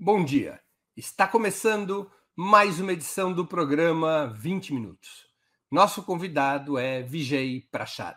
Bom dia. Está começando mais uma edição do programa 20 Minutos. Nosso convidado é Vijay Prashad,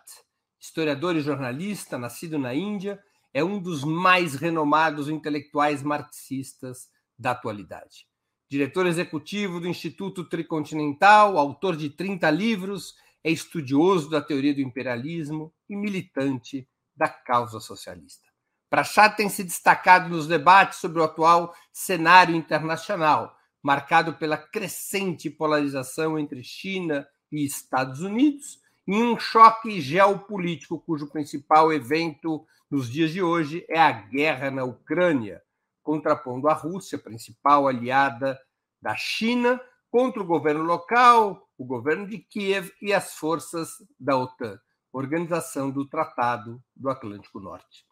historiador e jornalista, nascido na Índia, é um dos mais renomados intelectuais marxistas da atualidade. Diretor executivo do Instituto Tricontinental, autor de 30 livros, é estudioso da teoria do imperialismo e militante da causa socialista. Prachad tem se destacado nos debates sobre o atual cenário internacional, marcado pela crescente polarização entre China e Estados Unidos, em um choque geopolítico cujo principal evento nos dias de hoje é a guerra na Ucrânia, contrapondo a Rússia, principal aliada da China, contra o governo local, o governo de Kiev e as forças da OTAN, Organização do Tratado do Atlântico Norte.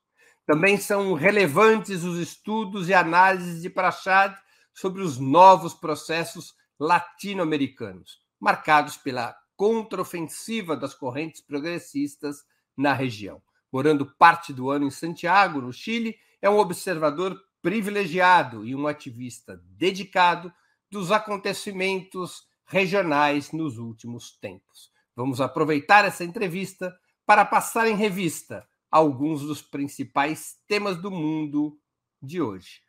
Também são relevantes os estudos e análises de Prachad sobre os novos processos latino-americanos, marcados pela contraofensiva das correntes progressistas na região. Morando parte do ano em Santiago, no Chile, é um observador privilegiado e um ativista dedicado dos acontecimentos regionais nos últimos tempos. Vamos aproveitar essa entrevista para passar em revista alguns dos principais temas do mundo de hoje.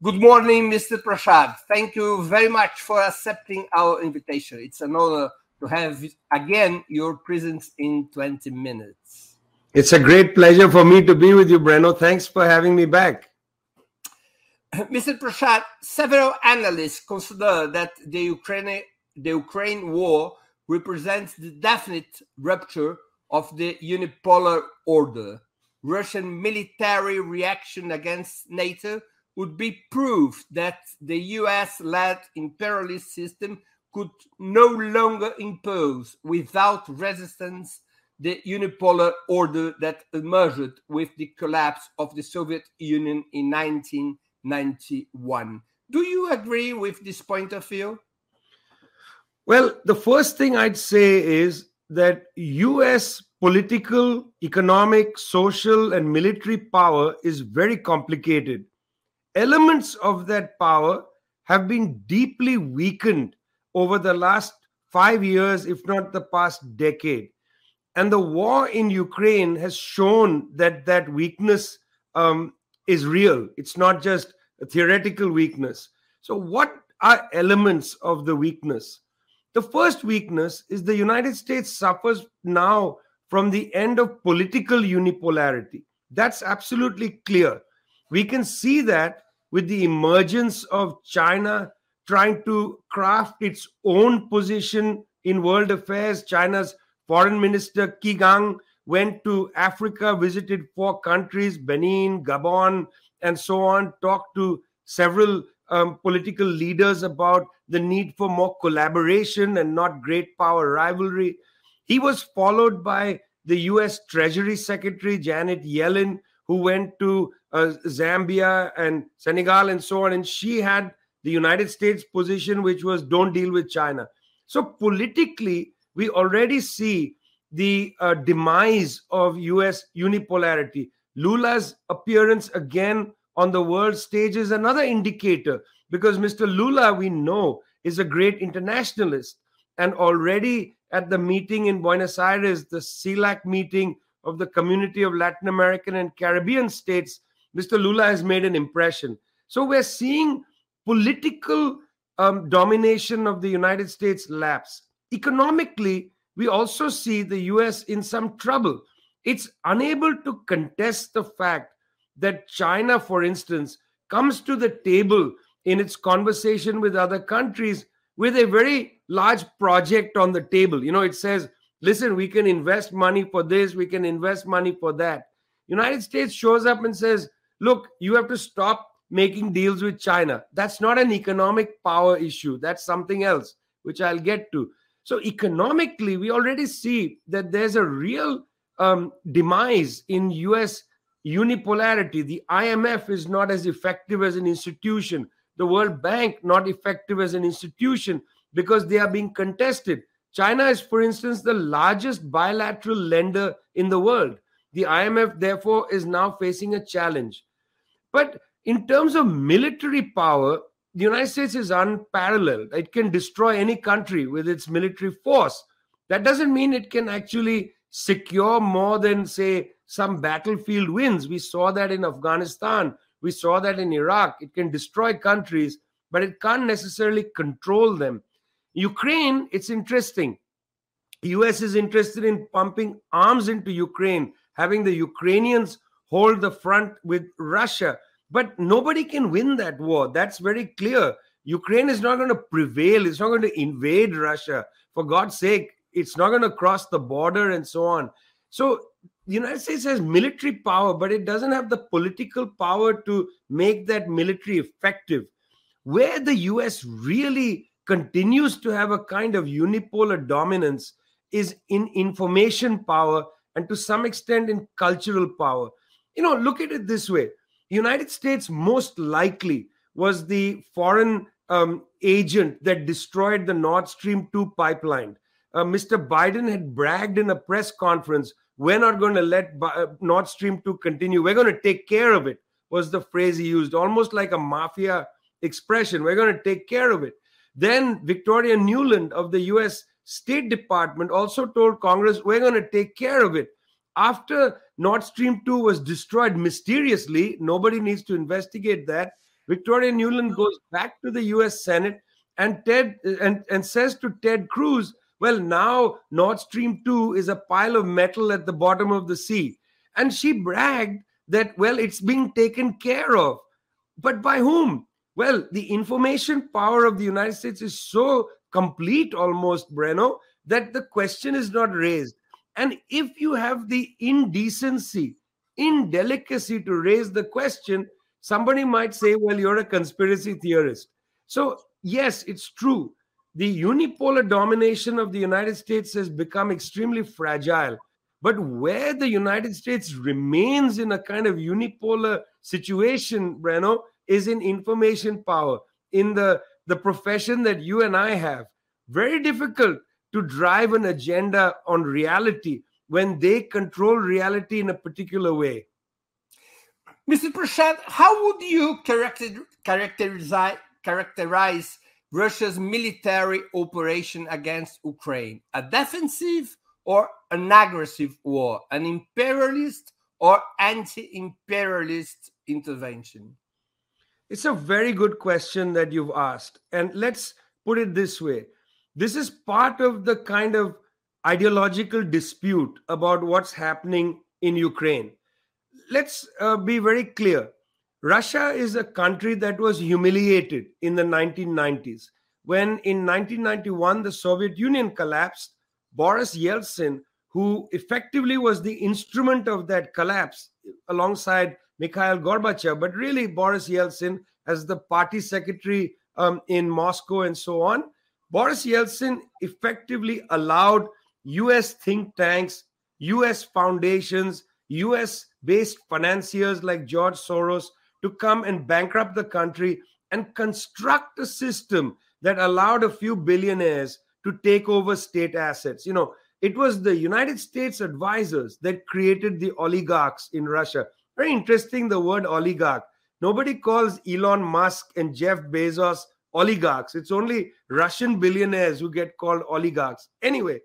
Good morning, Mr. Prashad. Thank you very much for accepting our invitation. It's an honor to have again your presence in 20 minutes. It's a great pleasure for me to be with you, Breno. Thanks for having me back. Mr. Prashad, several analysts consider that the Ukraine, the Ukraine war represents the definite rupture of the unipolar order. Russian military reaction against NATO would be proof that the US led imperialist system could no longer impose without resistance the unipolar order that emerged with the collapse of the Soviet Union in 1991. Do you agree with this point of view? Well, the first thing I'd say is that US political, economic, social, and military power is very complicated. Elements of that power have been deeply weakened over the last five years, if not the past decade. And the war in Ukraine has shown that that weakness um, is real. It's not just a theoretical weakness. So, what are elements of the weakness? The first weakness is the United States suffers now from the end of political unipolarity. That's absolutely clear. We can see that with the emergence of China trying to craft its own position in world affairs. China's foreign minister Qin went to Africa, visited four countries Benin, Gabon, and so on, talked to several um, political leaders about the need for more collaboration and not great power rivalry. He was followed by the US Treasury Secretary Janet Yellen, who went to uh, Zambia and Senegal and so on. And she had the United States position, which was don't deal with China. So politically, we already see the uh, demise of US unipolarity. Lula's appearance again on the world stage is another indicator because Mr. Lula, we know, is a great internationalist. And already at the meeting in Buenos Aires, the CELAC meeting of the Community of Latin American and Caribbean States, Mr. Lula has made an impression. So we're seeing political um, domination of the United States lapse. Economically, we also see the US in some trouble. It's unable to contest the fact that China, for instance, comes to the table in its conversation with other countries with a very large project on the table. You know, it says, listen, we can invest money for this, we can invest money for that. United States shows up and says, look, you have to stop making deals with China. That's not an economic power issue. That's something else, which I'll get to. So, economically, we already see that there's a real um, demise in US unipolarity. The IMF is not as effective as an institution. The World Bank not effective as an institution because they are being contested. China is, for instance, the largest bilateral lender in the world. The IMF, therefore, is now facing a challenge. But in terms of military power, the United States is unparalleled. It can destroy any country with its military force. That doesn't mean it can actually secure more than, say, some battlefield wins. We saw that in Afghanistan. We saw that in Iraq. It can destroy countries, but it can't necessarily control them. Ukraine, it's interesting. The US is interested in pumping arms into Ukraine, having the Ukrainians hold the front with Russia. But nobody can win that war. That's very clear. Ukraine is not going to prevail. It's not going to invade Russia. For God's sake, it's not going to cross the border and so on. So the United States has military power, but it doesn't have the political power to make that military effective. Where the US really continues to have a kind of unipolar dominance is in information power and to some extent in cultural power. You know, look at it this way United States most likely was the foreign um, agent that destroyed the Nord Stream 2 pipeline. Uh, Mr. Biden had bragged in a press conference, we're not going to let uh, Nord Stream 2 continue. We're going to take care of it, was the phrase he used, almost like a mafia expression. We're going to take care of it. Then Victoria Nuland of the US State Department also told Congress, we're going to take care of it. After Nord Stream 2 was destroyed mysteriously, nobody needs to investigate that. Victoria Nuland goes back to the US Senate and Ted and, and says to Ted Cruz, well, now Nord Stream 2 is a pile of metal at the bottom of the sea. And she bragged that, well, it's being taken care of. But by whom? Well, the information power of the United States is so complete almost, Breno, that the question is not raised. And if you have the indecency, indelicacy to raise the question, somebody might say, well, you're a conspiracy theorist. So, yes, it's true. The unipolar domination of the United States has become extremely fragile. But where the United States remains in a kind of unipolar situation, Breno, is in information power, in the, the profession that you and I have. Very difficult to drive an agenda on reality when they control reality in a particular way. Mr. Prashad, how would you character, characterize, characterize Russia's military operation against Ukraine? A defensive or an aggressive war? An imperialist or anti imperialist intervention? It's a very good question that you've asked. And let's put it this way this is part of the kind of ideological dispute about what's happening in Ukraine. Let's uh, be very clear. Russia is a country that was humiliated in the 1990s. When in 1991 the Soviet Union collapsed, Boris Yeltsin, who effectively was the instrument of that collapse alongside Mikhail Gorbachev, but really Boris Yeltsin as the party secretary um, in Moscow and so on, Boris Yeltsin effectively allowed US think tanks, US foundations, US based financiers like George Soros to come and bankrupt the country and construct a system that allowed a few billionaires to take over state assets. You know, it was the United States advisors that created the oligarchs in Russia. Very interesting, the word oligarch. Nobody calls Elon Musk and Jeff Bezos oligarchs. It's only Russian billionaires who get called oligarchs. Anyway,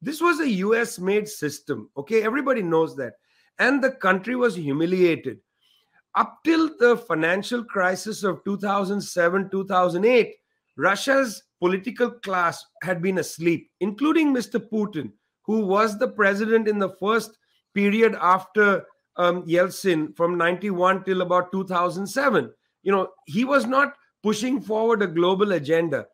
this was a US made system. Okay, everybody knows that. And the country was humiliated. Up till the financial crisis of 2007 2008, Russia's political class had been asleep, including Mr. Putin, who was the president in the first period after um, Yeltsin from 91 till about 2007. You know, he was not pushing forward a global agenda.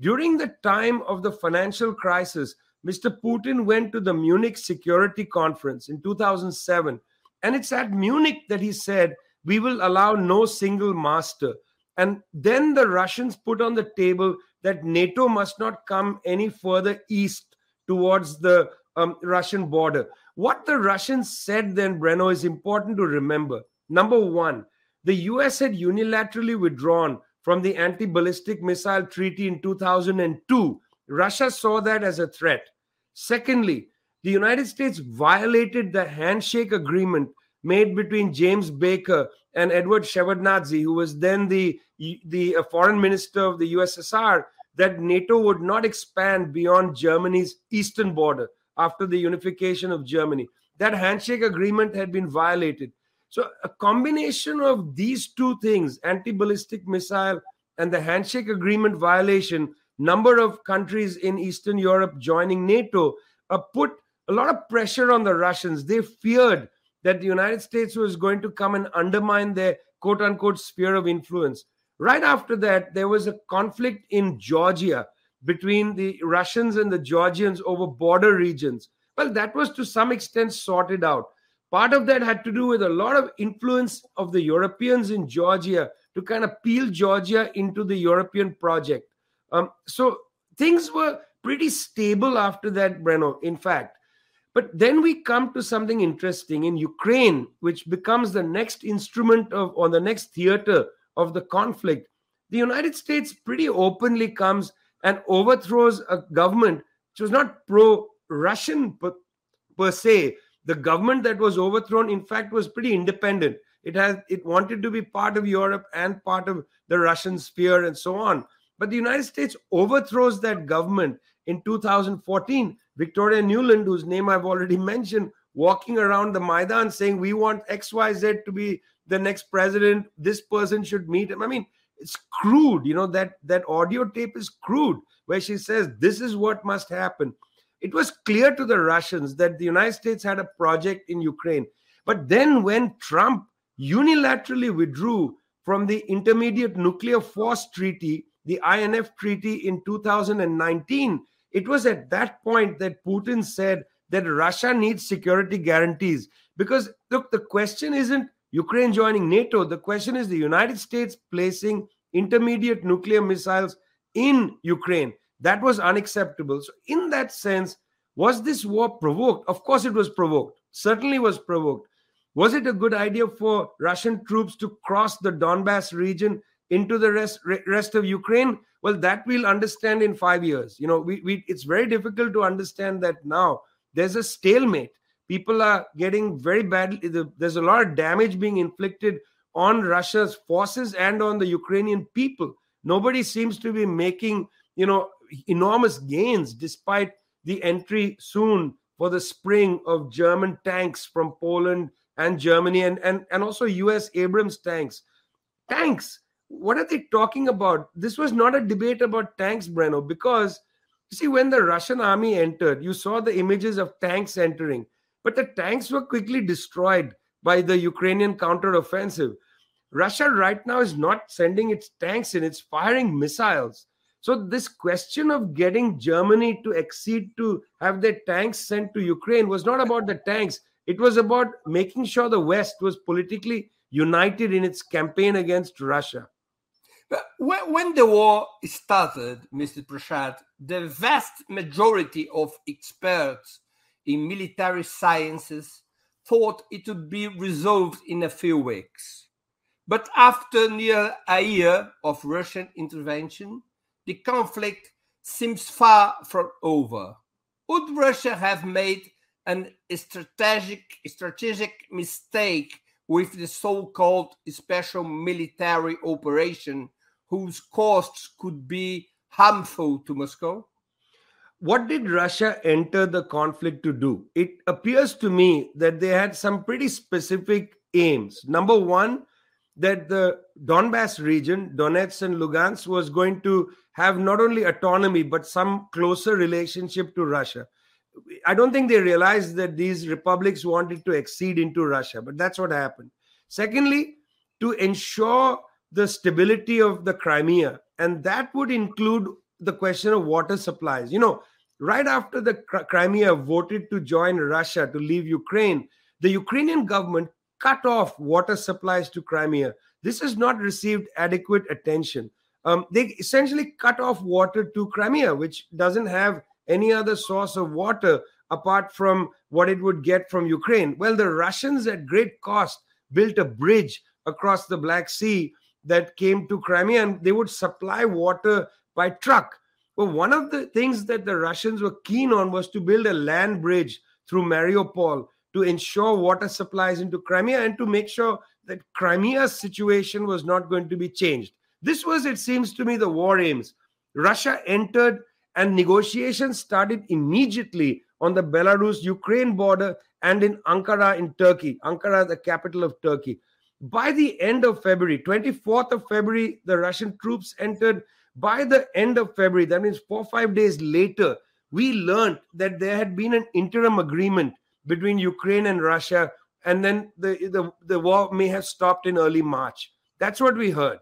During the time of the financial crisis, Mr. Putin went to the Munich Security Conference in 2007. And it's at Munich that he said, We will allow no single master. And then the Russians put on the table that NATO must not come any further east towards the um, Russian border. what the Russians said then, Breno, is important to remember. Number one, the US had unilaterally withdrawn from the anti ballistic missile treaty in 2002. Russia saw that as a threat. Secondly, the United States violated the handshake agreement made between James Baker and Edward Shevardnadze, who was then the, the uh, foreign minister of the USSR, that NATO would not expand beyond Germany's eastern border after the unification of Germany. That handshake agreement had been violated. So, a combination of these two things, anti ballistic missile and the handshake agreement violation, number of countries in Eastern Europe joining NATO, uh, put a lot of pressure on the Russians. They feared that the United States was going to come and undermine their quote unquote sphere of influence. Right after that, there was a conflict in Georgia between the Russians and the Georgians over border regions. Well, that was to some extent sorted out. Part of that had to do with a lot of influence of the Europeans in Georgia to kind of peel Georgia into the European project. Um, so things were pretty stable after that, Breno, in fact. But then we come to something interesting in Ukraine, which becomes the next instrument of or the next theater of the conflict. The United States pretty openly comes and overthrows a government which was not pro Russian per, per se. The government that was overthrown, in fact, was pretty independent. It has it wanted to be part of Europe and part of the Russian sphere and so on. But the United States overthrows that government in 2014. Victoria Nuland, whose name I've already mentioned, walking around the Maidan saying, We want XYZ to be the next president. This person should meet him. I mean, it's crude you know that that audio tape is crude where she says this is what must happen it was clear to the russians that the united states had a project in ukraine. But then when trump unilaterally withdrew from the intermediate nuclear force treaty the inf treaty in 2019 it was at that point that putin said that russia needs security guarantees. Because look the question isn't Ukraine joining NATO, the question is the United States placing intermediate nuclear missiles in Ukraine. That was unacceptable. So, in that sense, was this war provoked? Of course, it was provoked. Certainly was provoked. Was it a good idea for Russian troops to cross the Donbass region into the rest, rest of Ukraine? Well, that we'll understand in five years. You know, we, we, it's very difficult to understand that now. There's a stalemate people are getting very badly there's a lot of damage being inflicted on russia's forces and on the ukrainian people nobody seems to be making you know enormous gains despite the entry soon for the spring of german tanks from poland and germany and and, and also us abrams tanks tanks what are they talking about this was not a debate about tanks breno because you see when the russian army entered you saw the images of tanks entering but the tanks were quickly destroyed by the Ukrainian counteroffensive. Russia right now is not sending its tanks in, it's firing missiles. So, this question of getting Germany to accede to have their tanks sent to Ukraine was not about the tanks. It was about making sure the West was politically united in its campaign against Russia. But when the war started, Mr. Prashad, the vast majority of experts in military sciences thought it would be resolved in a few weeks. But after near a year of Russian intervention, the conflict seems far from over. Would Russia have made an strategic, strategic mistake with the so called special military operation whose costs could be harmful to Moscow? what did Russia enter the conflict to do? It appears to me that they had some pretty specific aims. Number one, that the Donbass region, Donetsk and Lugansk, was going to have not only autonomy but some closer relationship to Russia. I don't think they realized that these republics wanted to accede into Russia, but that's what happened. Secondly, to ensure the stability of the Crimea, and that would include the question of water supplies. You know, right after the Crimea voted to join Russia to leave Ukraine, the Ukrainian government cut off water supplies to Crimea. This has not received adequate attention. Um, they essentially cut off water to Crimea, which doesn't have any other source of water apart from what it would get from Ukraine? Well, the Russians at great cost built a bridge across the Black Sea that came to Crimea and they would supply water by truck. Well, one of the things that the Russians were keen on was to build a land bridge through Mariupol to ensure water supplies into Crimea and to make sure that Crimea's situation was not going to be changed. This was, it seems to me, the war aims. Russia entered and negotiations started immediately on the Belarus Ukraine border and in Ankara in Turkey. Ankara, the capital of Turkey. By the end of February, 24th of February, the Russian troops entered. By the end of February, that means four five days later, we learned that there had been an interim agreement between Ukraine and Russia, and then the, the, the war may have stopped in early March. That's what we heard.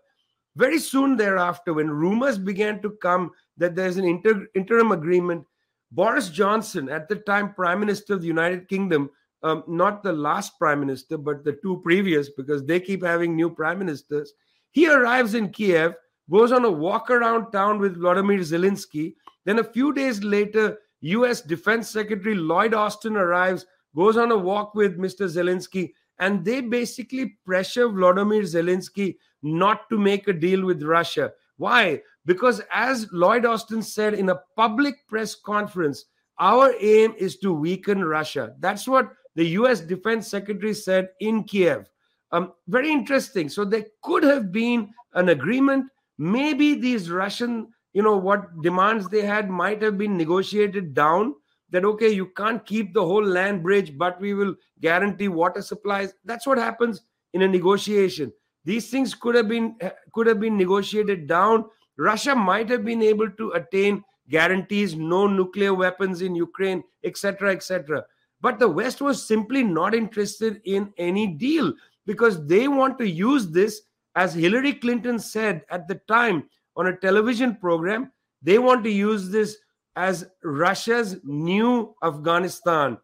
Very soon thereafter, when rumors began to come that there's an inter- interim agreement, Boris Johnson, at the time Prime Minister of the United Kingdom, um, not the last Prime Minister, but the two previous, because they keep having new Prime Ministers, he arrives in Kiev, goes on a walk around town with Vladimir Zelensky. Then a few days later, US Defense Secretary Lloyd Austin arrives, goes on a walk with Mr. Zelensky, and they basically pressure Vladimir Zelensky not to make a deal with Russia. Why? Because as Lloyd Austin said in a public press conference, our aim is to weaken Russia. That's what the US Defense Secretary said in Kiev. Um, very interesting. So there could have been an agreement. Maybe these Russian, you know, what demands they had might have been negotiated down. That okay, you can't keep the whole land bridge, but we will guarantee water supplies. That's what happens in a negotiation. These things could have been could have been negotiated down. Russia might have been able to attain guarantees no nuclear weapons in Ukraine, etc., etc. But the West was simply not interested in any deal because they want to use this, as Hillary Clinton said at the time on a television program, they want to use this as Russia's new Afghanistan.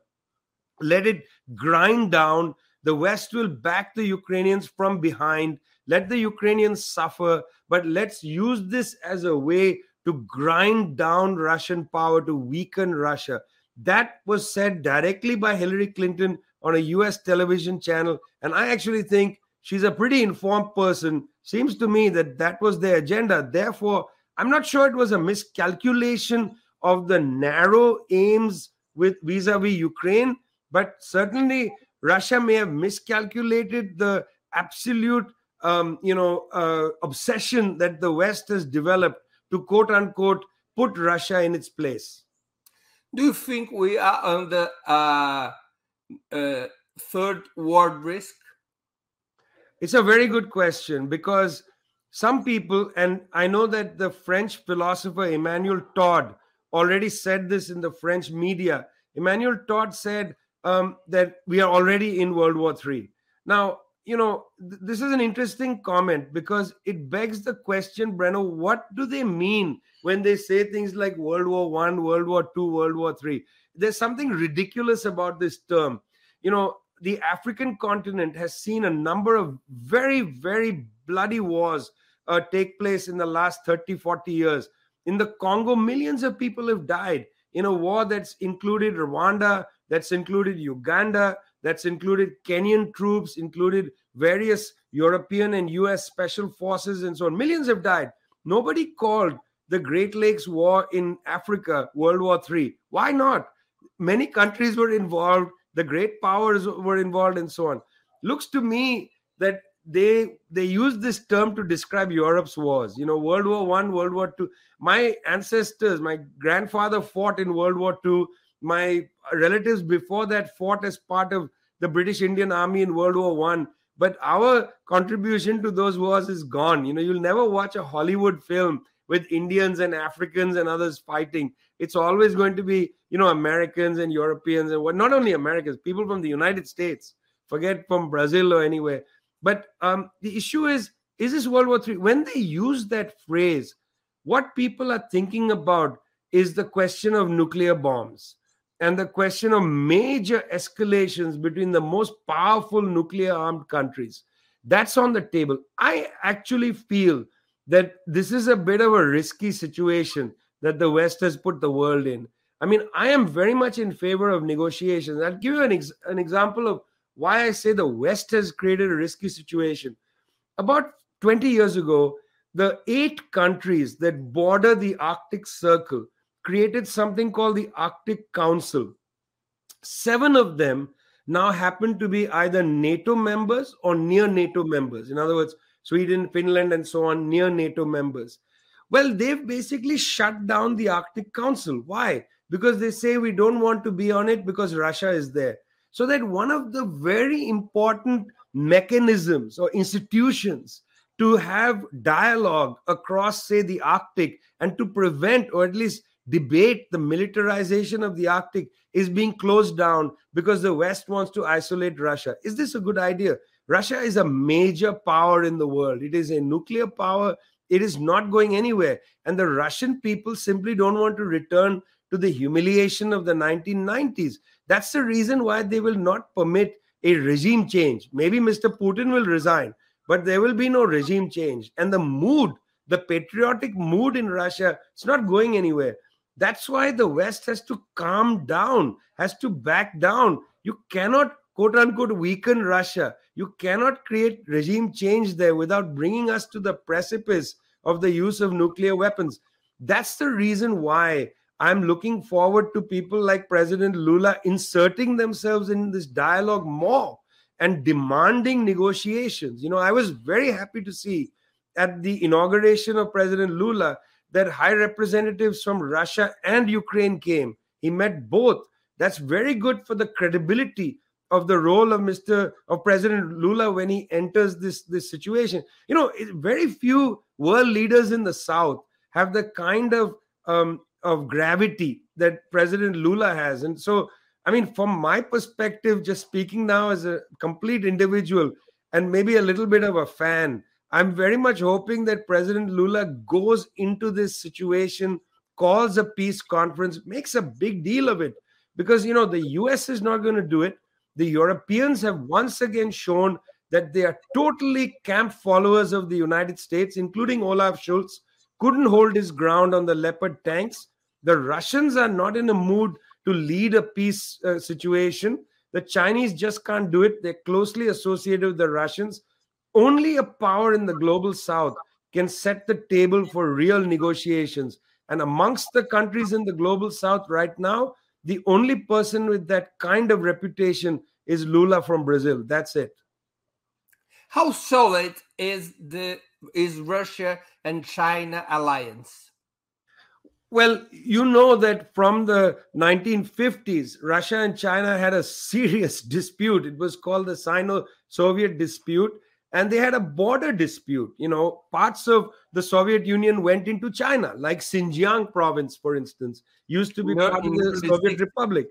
Let it grind down. The West will back the Ukrainians from behind. Let the Ukrainians suffer, but let's use this as a way to grind down Russian power, to weaken Russia. That was said directly by Hillary Clinton on a US television channel. And I actually think she's a pretty informed person. Seems to me that that was their agenda. Therefore, I'm not sure it was a miscalculation of the narrow aims with vis-a-vis Ukraine, but certainly Russia may have miscalculated the absolute, um, you know, uh, obsession that the West has developed to quote unquote put Russia in its place. Do you think we are under a third world risk? It's a very good question because some people, and I know that the French philosopher Emmanuel Todd already said this in the French media. Emmanuel Todd said um, that we are already in World War III. Now, you know, th- this is an interesting comment because it begs the question, Breno, what do they mean when they say things like World War One, World War Two, World War Three? There's something ridiculous about this term. You know, the African continent has seen a number of very, very bloody wars uh, take place in the last 30, 40 years. In the Congo, millions of people have died in a war that's included Rwanda, that's included Uganda, that's included Kenyan troops, included various European and US special forces, and so on. Millions have died. Nobody called the Great Lakes War in Africa World War III. Why not? Many countries were involved, the great powers were involved, and so on. Looks to me that they they use this term to describe Europe's wars. You know, World War One, World War Two. My ancestors, my grandfather fought in World War Two my relatives before that fought as part of the British Indian Army in World War One. But our contribution to those wars is gone. You know, you'll never watch a Hollywood film with Indians and Africans and others fighting. It's always going to be, you know, Americans and Europeans and what not only Americans, people from the United States, forget from Brazil or anywhere. But um, the issue is, is this World War III? When they use that phrase, what people are thinking about is the question of nuclear bombs and the question of major escalations between the most powerful nuclear armed countries. That's on the table. I actually feel that this is a bit of a risky situation that the West has put the world in. I mean, I am very much in favor of negotiations. I'll give you an, ex- an example of why I say the West has created a risky situation. About 20 years ago, the eight countries that border the Arctic Circle created something called the Arctic Council. Seven of them now happen to be either NATO members or near NATO members. In other words, Sweden, Finland, and so on, near NATO members. Well, they've basically shut down the Arctic Council. Why? Because they say we don't want to be on it because Russia is there. So that one of the very important mechanisms or institutions to have dialogue across, say, the Arctic and to prevent or at least debate the militarization of the Arctic is being closed down because the West wants to isolate Russia. Is this a good idea? Russia is a major power in the world. It is a nuclear power. It is not going anywhere. And the Russian people simply don't want to return to the humiliation of the 1990s. That's the reason why they will not permit a regime change. Maybe Mr. Putin will resign, but there will be no regime change. And the mood, the patriotic mood in Russia, it's not going anywhere. That's why the West has to calm down, has to back down. You cannot, quote unquote, weaken Russia. You cannot create regime change there without bringing us to the precipice of the use of nuclear weapons. That's the reason why I'm looking forward to people like President Lula inserting themselves in this dialogue more and demanding negotiations. You know, I was very happy to see at the inauguration of President Lula that high representatives from Russia and Ukraine came. He met both. That's very good for the credibility of the role of Mr. of President Lula when he enters this this situation. You know, very few world leaders in the South have the kind of um, of gravity that President Lula has, and so I mean, from my perspective, just speaking now as a complete individual and maybe a little bit of a fan, I'm very much hoping that President Lula goes into this situation, calls a peace conference, makes a big deal of it. Because, you know, the US is not going to do it. The Europeans have once again shown that they are totally camp followers of the United States, including Olaf Scholz, couldn't hold his ground on the Leopard tanks. The Russians are not in a mood to lead a peace uh, situation. The Chinese just can't do it. They're closely associated with the Russians only a power in the global south can set the table for real negotiations. And amongst the countries in the global south right now, the only person with that kind of reputation is Lula from Brazil. That's it. How solid is the is Russia and China alliance? Well, you know that from the 1950s, Russia and China had a serious dispute. It was called the Sino Soviet dispute and they had a border dispute. You know, parts of the Soviet Union went into China, like Xinjiang province, for instance, used to be part of the Soviet 60s. Republic.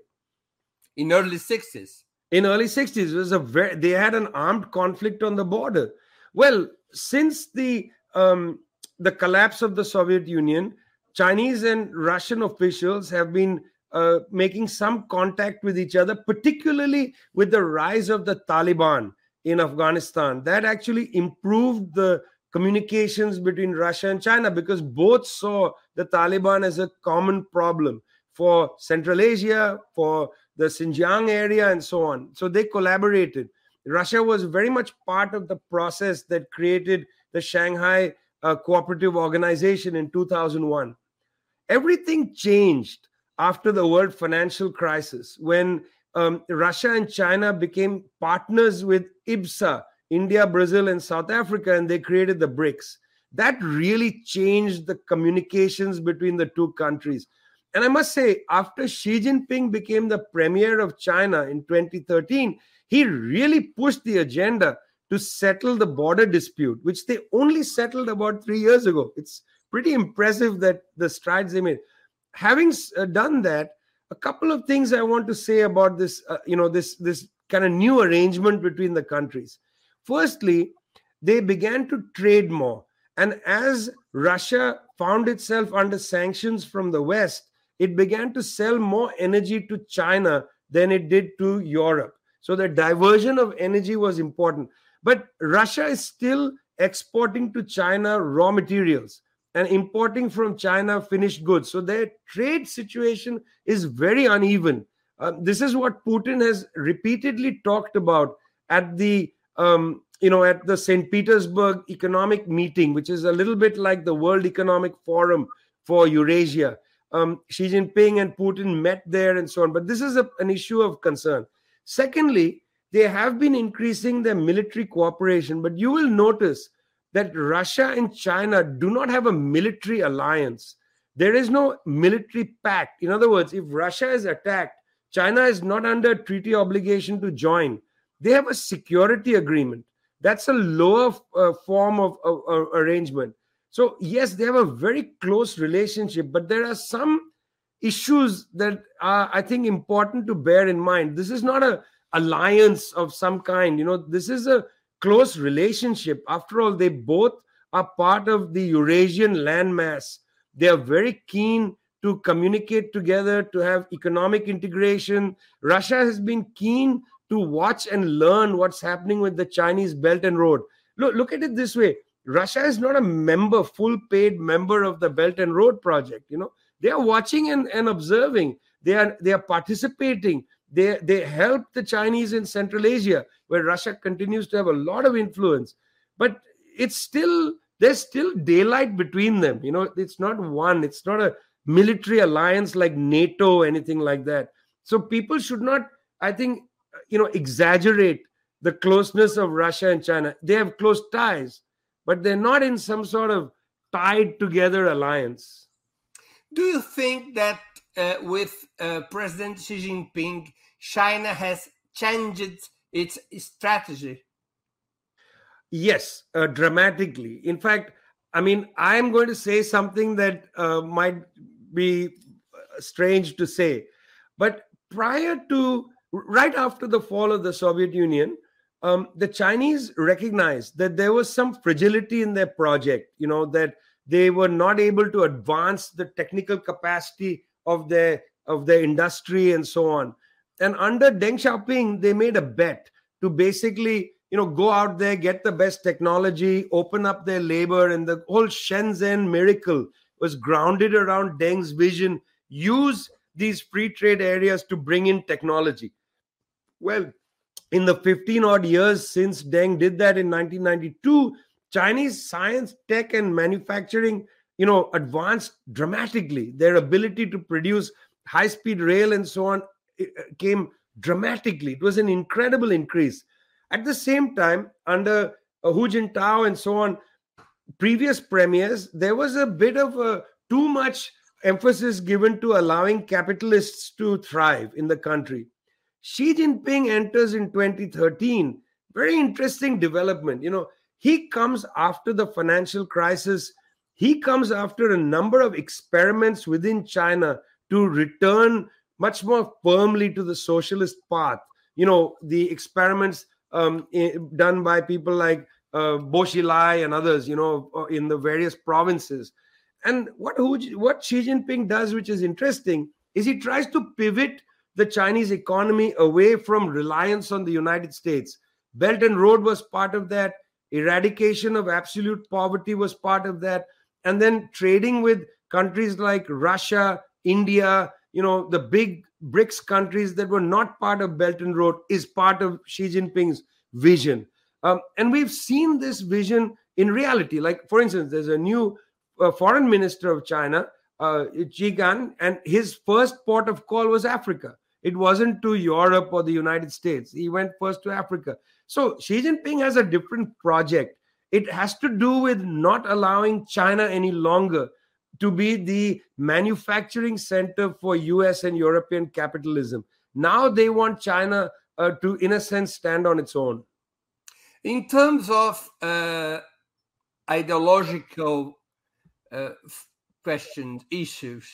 In early 60s. In early 60s, it was a very they had an armed conflict on the border. Well, since the um, the collapse of the Soviet Union, Chinese and Russian officials have been uh, making some contact with each other, particularly with the rise of the Taliban in Afghanistan. That actually improved the communications between Russia and China because both saw the Taliban as a common problem for Central Asia, for the Xinjiang area, and so on. So they collaborated. Russia was very much part of the process that created the Shanghai uh, Cooperative Organization in 2001. Everything changed after the world financial crisis when um, Russia and China became partners with IBSA, India, Brazil, and South Africa, and they created the BRICS. That really changed the communications between the two countries. And I must say, after Xi Jinping became the premier of China in 2013, he really pushed the agenda to settle the border dispute, which they only settled about three years ago. It's pretty impressive that the strides they made. Having uh, done that, a couple of things I want to say about this, uh, you know, this this kind of new arrangement between the countries. Firstly, they began to trade more, and as Russia found itself under sanctions from the West, it began to sell more energy to China than it did to Europe. So the diversion of energy was important. But Russia is still exporting to China raw materials. And importing from China finished goods. So their trade situation is very uneven. Uh, this is what Putin has repeatedly talked about at the um, you know at the St. Petersburg economic meeting, which is a little bit like the World Economic Forum for Eurasia. Um, Xi Jinping and Putin met there and so on. But this is a, an issue of concern. Secondly, they have been increasing their military cooperation, but you will notice that Russia and China do not have a military alliance. There is no military pact. In other words, if Russia is attacked, China is not under treaty obligation to join. They have a security agreement. That's a lower uh, form of, arrangement. So, yes, they have a very close relationship, but there are some issues that are, I think, important to bear in mind. This is not a alliance of some kind. You know, this is a close relationship. After all, they both are part of the Eurasian landmass. They are very keen to communicate together, to have economic integration. Russia has been keen to watch and learn what's happening with the Chinese Belt and Road. Look, look at it this way Russia is not a member, full paid member of the Belt and Road project. You know, they are watching and, and observing. They are they are participating. They they help the Chinese in Central Asia, where Russia continues to have a lot of influence. But it's still there's still daylight between them. You know, it's not one. It's not a military alliance like NATO, anything like that. So people should not, I think, you know, exaggerate the closeness of Russia and China. They have close ties, but they're not in some sort of tied together alliance. Do you think that uh, with uh, President Xi Jinping, China has changed its strategy? Yes, uh, dramatically. In fact, I mean, I'm going to say something that uh, might be uh, strange to say, but prior to, right after the fall of the Soviet Union, um, the Chinese recognized that there was some fragility in their project, you know, that they were not able to advance the technical capacity of their of their industry and so on. And under Deng Xiaoping, they made a bet to basically, you know, go out there, get the best technology, open up their labor, and the whole Shenzhen miracle was grounded around Deng's vision. Use these free trade areas to bring in technology. Well, in the 15 odd years since Deng did that in 1992, Chinese science, tech, and manufacturing, you know, advanced dramatically. Their ability to produce high-speed rail and so on came dramatically. It was an incredible increase. At the same time, under uh, Hu Jintao and so on, previous premiers, there was a bit of a too much emphasis given to allowing capitalists to thrive in the country. Xi Jinping enters in 2013. Very interesting development. You know, he comes after the financial crisis. He comes after a number of experiments within China to return much more firmly to the socialist path. You know, the experiments um, done by people like uh, Bo Xilai and others, you know, uh, in the various provinces. And what, what Xi Jinping does, which is interesting, is he tries to pivot the Chinese economy away from reliance on the United States. Belt and Road was part of that. Eradication of absolute poverty was part of that. And then trading with countries like Russia, India, you know, the big BRICS countries that were not part of Belt and Road is part of Xi Jinping's vision. Um, and we've seen this vision in reality. Like, for instance, there's a new uh, foreign minister of China, uh, Qin Gang, and his first port of call was Africa. It wasn't to Europe or the United States. He went first to Africa. So Xi Jinping has a different project. It has to do with not allowing China any longer to be the manufacturing center for US and European capitalism. Now they want China uh, to, in a sense, stand on its own. In terms of uh, ideological uh, questions, issues,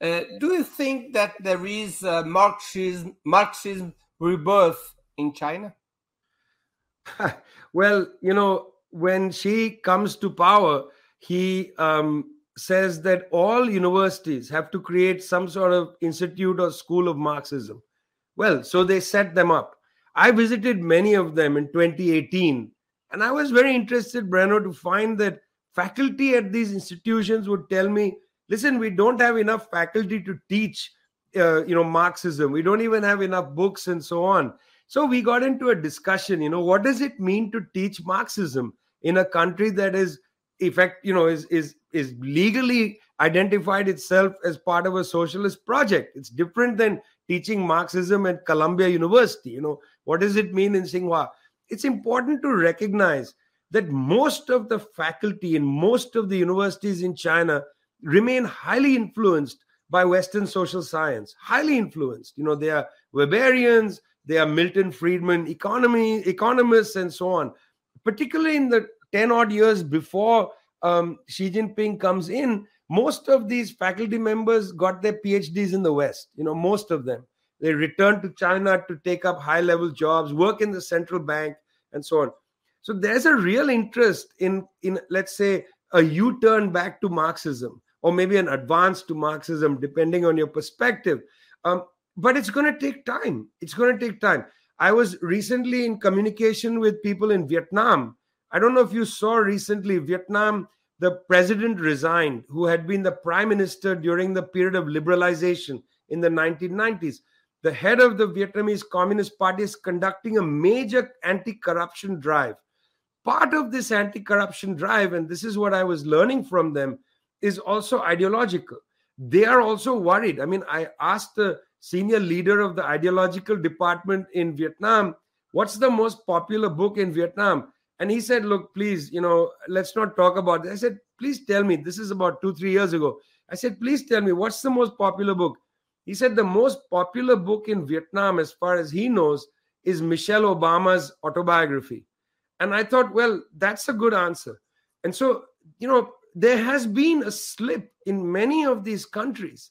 uh, do you think that there is a Marxism, Marxism rebirth in China? well, you know, when Xi comes to power, he um, says that all universities have to create some sort of institute or school of Marxism. Well, so they set them up. I visited many of them in 2018, and I was very interested, Breno, to find that faculty at these institutions would tell me, listen, we don't have enough faculty to teach, uh, you know, Marxism. We don't even have enough books and so on. So we got into a discussion, you know, what does it mean to teach Marxism in a country that is effect, you know, is is is legally identified itself as part of a socialist project. It's different than teaching Marxism at Columbia University. You know, what does it mean in Tsinghua? It's important to recognize that most of the faculty in most of the universities in China remain highly influenced by Western social science, highly influenced. You know, they are Weberians, they are Milton Friedman economy economists, and so on. Particularly in the 10 odd years before um, Xi Jinping comes in, most of these faculty members got their PhDs in the West, you know, most of them. They returned to China to take up high level jobs, work in the central bank, and so on. So there's a real interest in, in let's say, a U turn back to Marxism, or maybe an advance to Marxism, depending on your perspective. Um, but it's going to take time. It's going to take time. I was recently in communication with people in Vietnam. I don't know if you saw recently, Vietnam the president resigned, who had been the prime minister during the period of liberalization in the 1990s. The head of the Vietnamese Communist Party is conducting a major anti corruption drive. Part of this anti corruption drive, and this is what I was learning from them, is also ideological. They are also worried. I mean, I asked the senior leader of the ideological department in Vietnam, what's the most popular book in Vietnam? And he said, Look, please, you know, let's not talk about this. I said, Please tell me. This is about two, three years ago. I said, Please tell me, what's the most popular book? He said, The most popular book in Vietnam, as far as he knows, is Michelle Obama's autobiography. And I thought, well, that's a good answer. And so, you know, there has been a slip in many of these countries.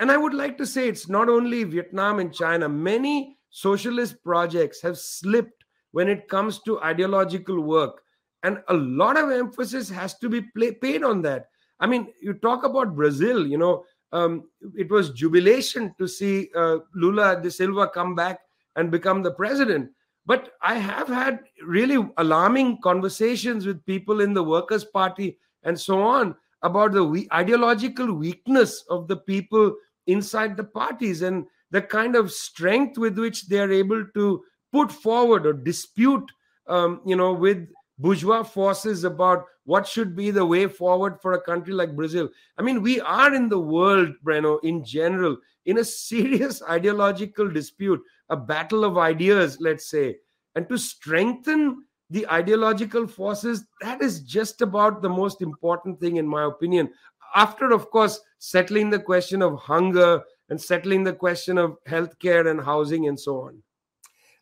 And I would like to say it's not only Vietnam and China, many socialist projects have slipped when it comes to ideological work. And a lot of emphasis has to be play, paid on that. I mean, you talk about Brazil, you know, um, it was jubilation to see uh, Lula da Silva come back and become the president. But I have had really alarming conversations with people in the Workers' Party and so on about the we- ideological weakness of the people inside the parties and the kind of strength with which they are able to put forward or dispute, um, you know, with bourgeois forces about what should be the way forward for a country like Brazil. I mean, we are in the world, Breno, in general, in a serious ideological dispute, a battle of ideas, let's say. And to strengthen the ideological forces, that is just about the most important thing, in my opinion. After, of course, settling the question of hunger and settling the question of healthcare and housing and so on.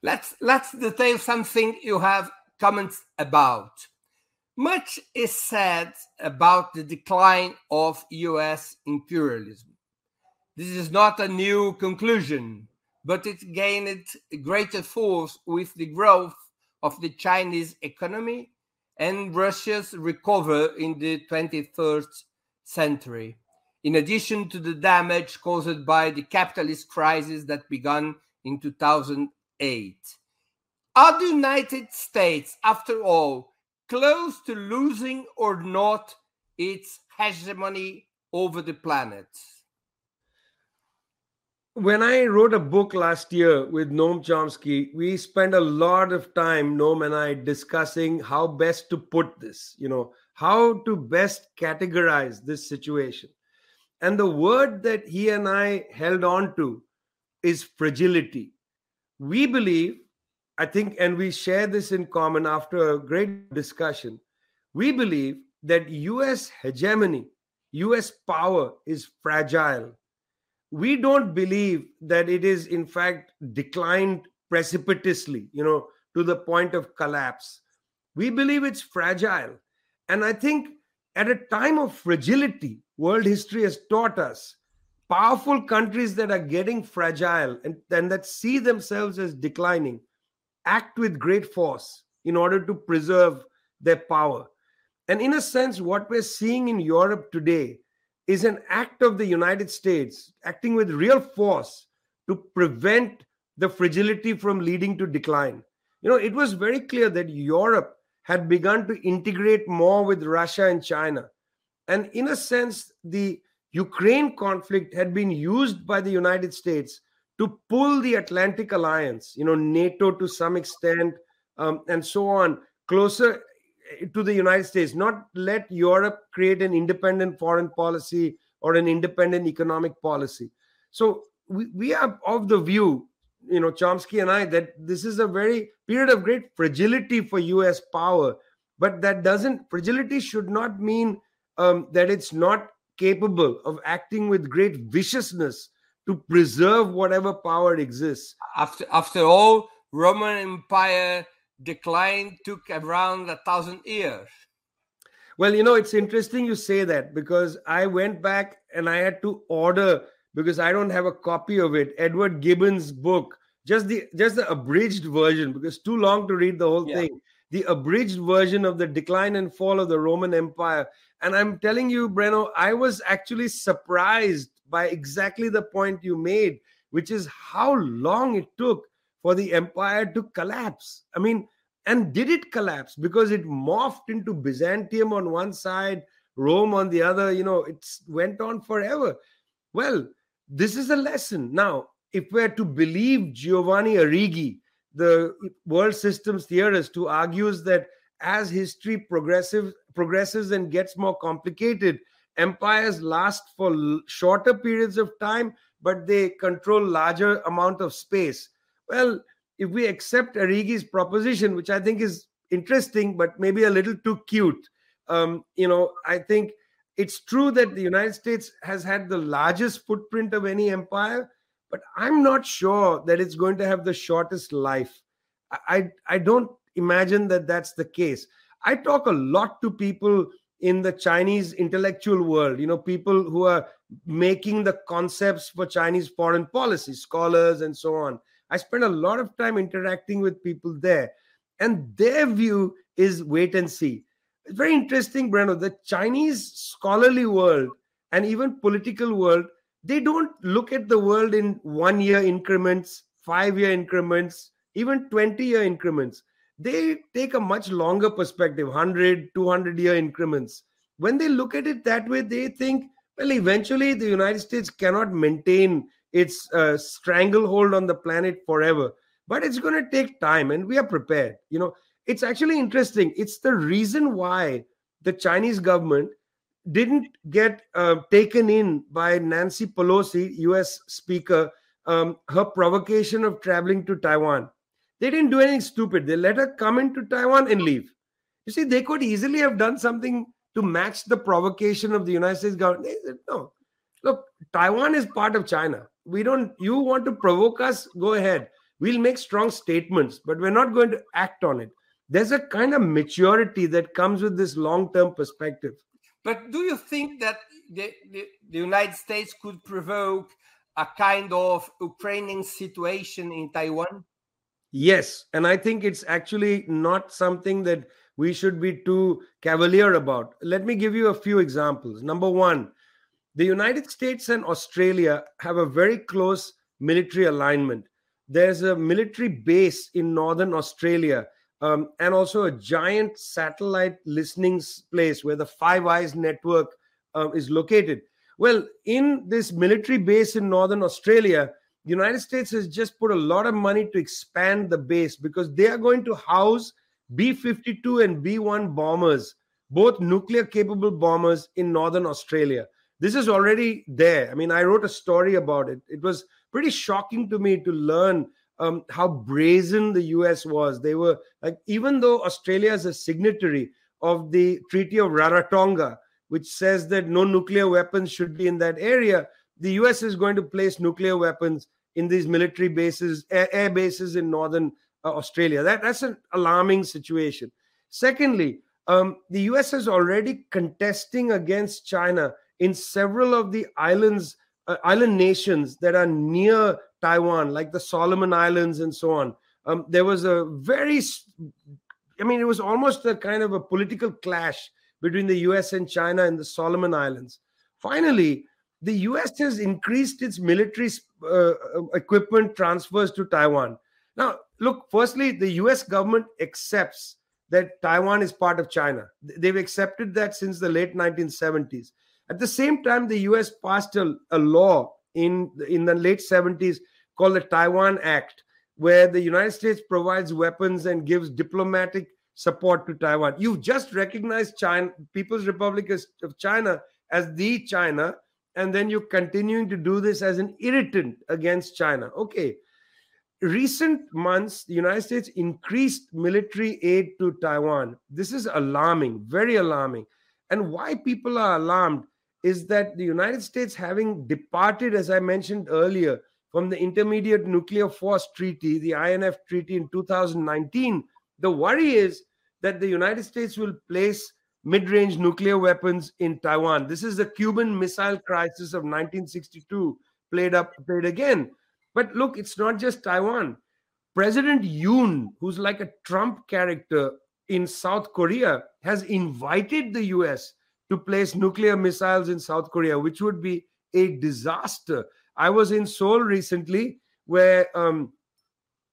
Let's let's detail something you have comments about. Much is said about the decline of US imperialism. This is not a new conclusion, but it gained greater force with the growth of the Chinese economy and Russia's recovery in the 21st century, in addition to the damage caused by the capitalist crisis that began in 2000 eight. Are the United States, after all, close to losing or not its hegemony over the planet? When I wrote a book last year with Noam Chomsky, we spent a lot of time, Noam and I, discussing how best to put this, you know, how to best categorize this situation. And the word that he and I held on to is fragility we believe, I think, and we share this in common after a great discussion, we believe that US hegemony, US power is fragile. We don't believe that it is, in fact, declined precipitously, you know, to the point of collapse. We believe it's fragile. And I think at a time of fragility, world history has taught us powerful countries that are getting fragile and, and that see themselves as declining act with great force in order to preserve their power. And in a sense, what we're seeing in Europe today is an act of the United States acting with real force to prevent the fragility from leading to decline. You know, it was very clear that Europe had begun to integrate more with Russia and China. And in a sense, the Ukraine conflict had been used by the United States to pull the Atlantic Alliance, you know, NATO to some extent, um, and so on, closer eh, to the United States, not let Europe create an independent foreign policy or an independent economic policy. So we, we are of the view, you know, Chomsky and I, that this is a very period of great fragility for US power. But that doesn't, fragility should not mean um, that it's not capable of acting with great viciousness to preserve whatever power exists. After, after all, Roman Empire decline took around a thousand years. Well, you know, it's interesting you say that because I went back and I had to order because I don't have a copy of it. Edward Gibbon's book, just the just the abridged version, because too long to read the whole yeah. thing. The abridged version of the decline and fall of the Roman Empire. And I'm telling you, Breno, I was actually surprised by exactly the point you made, which is how long it took for the empire to collapse. I mean, and did it collapse because it morphed into Byzantium on one side, Rome on the other? You know, it went on forever. Well, this is a lesson. Now, if we're to believe Giovanni Arrighi, the world systems theorist who argues that as history progressive, progresses and gets more complicated, empires last for shorter periods of time, but they control larger amount of space. Well, if we accept Arrighi's proposition, which I think is interesting, but maybe a little too cute, um, you know, I think it's true that the United States has had the largest footprint of any empire, but I'm not sure that it's going to have the shortest life. I, I don't imagine that that's the case. I talk a lot to people in the Chinese intellectual world, you know, people who are making the concepts for Chinese foreign policy, scholars and so on. I spend a lot of time interacting with people there, and their view is wait and see. It's very interesting, Breno. The Chinese scholarly world and even political world, they don't look at the world in one year increments, five year increments, even 20 year increments. They take a much longer perspective 100, 200 year increments. When they look at it that way, they think, well, eventually the United States cannot maintain its uh, stranglehold on the planet forever but it's going to take time and we are prepared you know it's actually interesting it's the reason why the chinese government didn't get uh, taken in by nancy pelosi us speaker um, her provocation of traveling to taiwan. They didn't do anything stupid. They let her come into taiwan and leave. You see they could easily have done something to match the provocation of the united states government. They said no. Look taiwan is part of china. We don't you want to provoke us? Go ahead. We'll make strong statements but we're not going to act on it. There's a kind of maturity that comes with this long term perspective but do you think that the, the, the, united states could provoke a kind of ukrainian situation in taiwan? Yes and i think it's actually not something that we should be too cavalier about. Let me give you a few examples. Number one the United States and Australia have a very close military alignment. There's a military base in northern Australia um, and also a giant satellite listening place where the Five Eyes network um, is located. Well, in this military base in northern Australia, the United States has just put a lot of money to expand the base because they are going to house B 52 and B 1 bombers, both nuclear capable bombers in northern Australia this is already there. I mean, I wrote a story about it. It was pretty shocking to me to learn um, how brazen the US was. They were like, even though Australia is a signatory of the Treaty of Rarotonga, which says that no nuclear weapons should be in that area, the US is going to place nuclear weapons in these military bases, air, air bases in northern uh, Australia. That, that's an alarming situation. Secondly, um, the US is already contesting against China in several of the islands, uh, island nations that are near Taiwan, like the Solomon Islands and so on. Um, there was a very, I mean, it was almost a kind of a political clash between the US and China in the Solomon Islands. Finally, the US has increased its military uh, equipment transfers to Taiwan. Now, look, firstly, the US government accepts that Taiwan is part of China. They've accepted that since the late 1970s. At the same time, the US passed a, a law in, in the late 70s called the Taiwan Act, where the United States provides weapons and gives diplomatic support to Taiwan. You've just recognized China, People's Republic of China as the China, and then you're continuing to do this as an irritant against China. Okay. Recent months, the United States increased military aid to Taiwan. This is alarming, very alarming. And why people are alarmed is that the United States, having departed, as I mentioned earlier, from the Intermediate Nuclear Force Treaty, the INF Treaty in 2019, the worry is that the United States will place mid range nuclear weapons in Taiwan. This is the Cuban Missile Crisis of 1962 played up, played again. But look, it's not just Taiwan. President Yoon, who's like a Trump character in South Korea, has invited the US to place nuclear missiles in South Korea, which would be a disaster. I was in Seoul recently where um,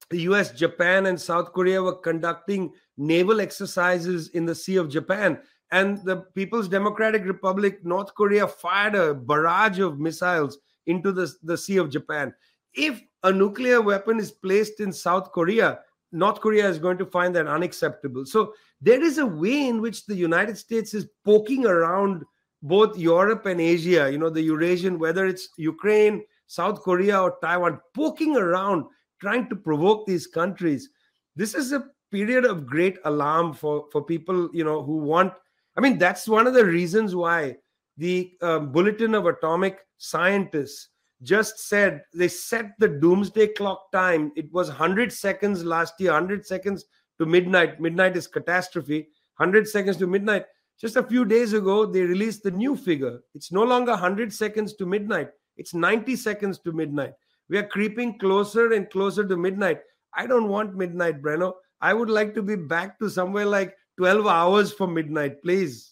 the US, Japan, and South Korea were conducting naval exercises in the Sea of Japan. And the People's Democratic Republic, North Korea, fired a barrage of missiles into the, the Sea of Japan. If a nuclear weapon is placed in South Korea, North Korea is going to find that unacceptable. So there is a way in which the United States is poking around both Europe and Asia, you know, the Eurasian, whether it's Ukraine, South Korea, or Taiwan, poking around, trying to provoke these countries. This is a period of great alarm for, for people, you know, who want. I mean, that's one of the reasons why the uh, Bulletin of Atomic Scientists just said they set the doomsday clock time. It was 100 seconds last year, 100 seconds to midnight. Midnight is catastrophe. 100 seconds to midnight. Just a few days ago, they released the new figure. It's no longer 100 seconds to midnight, it's 90 seconds to midnight. We are creeping closer and closer to midnight. I don't want midnight, Breno. I would like to be back to somewhere like 12 hours for midnight, please.